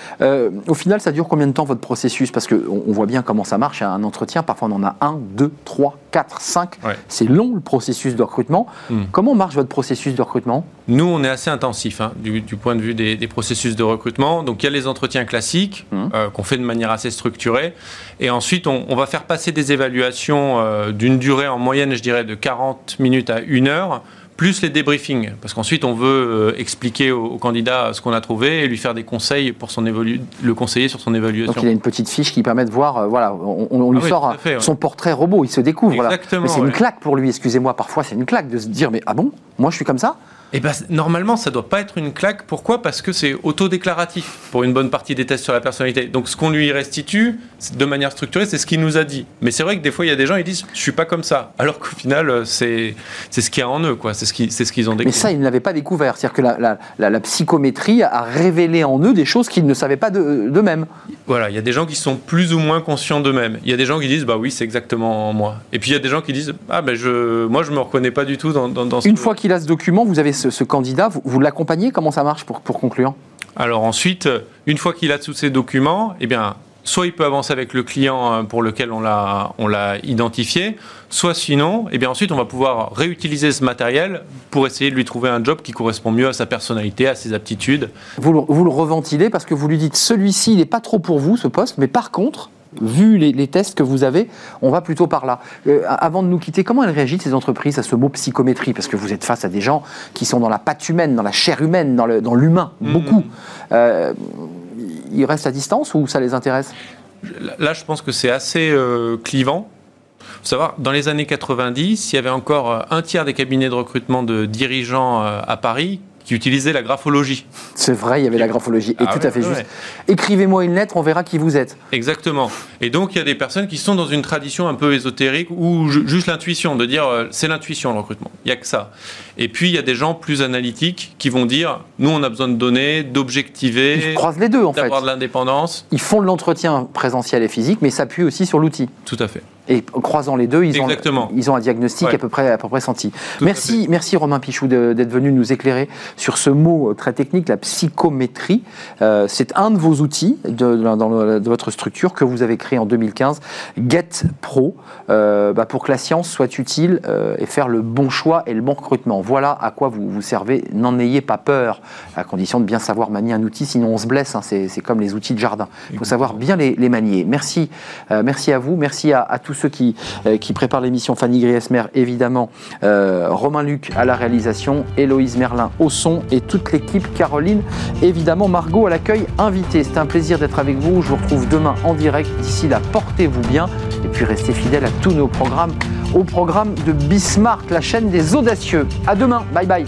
[SPEAKER 1] Au final, ça dure combien de temps votre processus? Parce qu'on on voit bien comment ça marche. Un entretien, parfois on en a un, deux, trois, quatre, cinq.
[SPEAKER 3] Ouais.
[SPEAKER 1] C'est long le processus de recrutement.
[SPEAKER 3] Mm.
[SPEAKER 1] Comment marche votre processus de recrutement?
[SPEAKER 3] Nous, on est assez intensif hein, du, du, point de vue des, des, processus de recrutement. Donc il y a les entretiens classiques
[SPEAKER 1] Mm.
[SPEAKER 3] qu'on fait de manière assez structurée structuré. Et ensuite, on, on, va faire passer des évaluations euh, d'une durée en moyenne, je dirais, de 40 minutes à 1 heure plus les débriefings, parce qu'ensuite on veut euh, expliquer au, au candidat ce qu'on a trouvé et lui faire des conseils pour son le conseiller sur son évaluation.
[SPEAKER 1] Donc il a une petite fiche qui permet de voir, euh, voilà, on, lui
[SPEAKER 3] Ah oui,
[SPEAKER 1] sort
[SPEAKER 3] fait, ouais.
[SPEAKER 1] son portrait robot, il se découvre. là.
[SPEAKER 3] Exactement,
[SPEAKER 1] Mais c'est une claque pour lui, excusez-moi, parfois c'est une claque de se dire, mais ah bon, moi je suis comme ça?
[SPEAKER 3] Et ben, normalement, ça doit pas être une claque. Pourquoi? Parce que c'est autodéclaratif pour une bonne partie des tests sur la personnalité. Donc, ce qu'on lui restitue, de manière structurée, c'est ce qu'il nous a dit. Mais c'est vrai que des fois, il y a des gens qui disent, je suis pas comme ça. Alors qu'au final, euh, c'est ce qu'il y a en eux, quoi. C'est ce qui- c'est ce qu'ils ont
[SPEAKER 1] Mais
[SPEAKER 3] découvert.
[SPEAKER 1] ça, ils ne l'avaient pas découvert. C'est-à-dire que la, la- la- la psychométrie a révélé en eux des choses qu'ils ne savaient pas de- d'eux-mêmes.
[SPEAKER 3] Voilà, il y a des gens qui sont plus ou moins conscients d'eux-mêmes. Il y a des gens qui disent, bah oui, c'est exactement moi. Et puis il y a des gens qui disent, ah ben je, moi, je me reconnais pas du tout dans, dans, dans ce
[SPEAKER 1] Une fois qu'il a ce document, vous avez ce, ce candidat, vous, vous l'accompagnez Comment ça marche pour, pour conclure?
[SPEAKER 3] Alors ensuite, euh, une fois qu'il a tous ces documents, eh bien, soit il peut avancer avec le client euh, pour lequel on l'a on l'a identifié, soit sinon, eh bien ensuite on va pouvoir réutiliser ce matériel pour essayer de lui trouver un job qui correspond mieux à sa personnalité, à ses aptitudes.
[SPEAKER 1] vous le, vous le reventilez parce que vous lui dites celui-ci, il n'est pas trop pour vous, ce poste, mais par contre, vu les, les tests que vous avez, on va plutôt par là. Euh, avant de nous quitter, comment elles réagissent, ces entreprises, à ce mot psychométrie? Parce que vous êtes face à des gens qui sont dans la patte humaine, dans la chair humaine, dans l'humain,
[SPEAKER 3] Mhm.
[SPEAKER 1] beaucoup. Euh, ils restent à distance ou ça les intéresse?
[SPEAKER 3] Là, je pense que c'est assez euh, clivant. faut savoir, dans les années 90, il y avait encore euh, un tiers des cabinets de recrutement de dirigeants à Paris qui utilisaient la graphologie.
[SPEAKER 1] C'est vrai, il y avait la graphologie. Et
[SPEAKER 3] Ah
[SPEAKER 1] tout
[SPEAKER 3] ouais,
[SPEAKER 1] à fait
[SPEAKER 3] ouais,
[SPEAKER 1] juste. Écrivez-moi une lettre, on verra qui vous êtes.
[SPEAKER 3] Exactement. Et donc, il y a des personnes qui sont dans une tradition un peu ésotérique ou ju- juste l'intuition, de dire euh, c'est l'intuition le recrutement. Il n'y a que ça. Et puis, il y a des gens plus analytiques qui vont dire nous, on a besoin de données, d'objectiver,
[SPEAKER 1] Ils croisent les deux, en fait.
[SPEAKER 3] d'avoir de l'indépendance.
[SPEAKER 1] Ils font de l'entretien présentiel et physique, mais s'appuient aussi sur l'outil.
[SPEAKER 3] Tout à fait.
[SPEAKER 1] Et en croisant les deux, ils, ont, ils ont un diagnostic
[SPEAKER 3] Ouais.
[SPEAKER 1] à, peu près, à peu près senti.
[SPEAKER 3] Tout
[SPEAKER 1] Merci, merci Romain Pichou d'être venu nous éclairer sur ce mot très technique, la psychométrie. Euh, C'est un de vos outils de, de- dans de votre structure que vous avez créé en 2015, Get Pro, euh, bah, pour que la science soit utile euh, et faire le bon choix et le bon recrutement. Voilà à quoi vous vous servez. N'en ayez pas peur, à condition de bien savoir manier un outil, sinon on se blesse. hein. C'est c'est comme les outils de jardin. Il faut savoir bien les, les manier. Merci, merci à vous, merci à, à tous ceux qui, euh, qui préparent l'émission. Fanny Griesmer, évidemment, euh, Romain Luc à la réalisation, Héloïse Merlin au son et toute l'équipe, Caroline, évidemment, Margot à l'accueil invité. C'était un plaisir d'être avec vous. Je vous retrouve demain en direct. D'ici là, portez-vous bien et puis restez fidèles à tous nos programmes, au programme de Bismarck, la chaîne des audacieux. À demain, bye bye.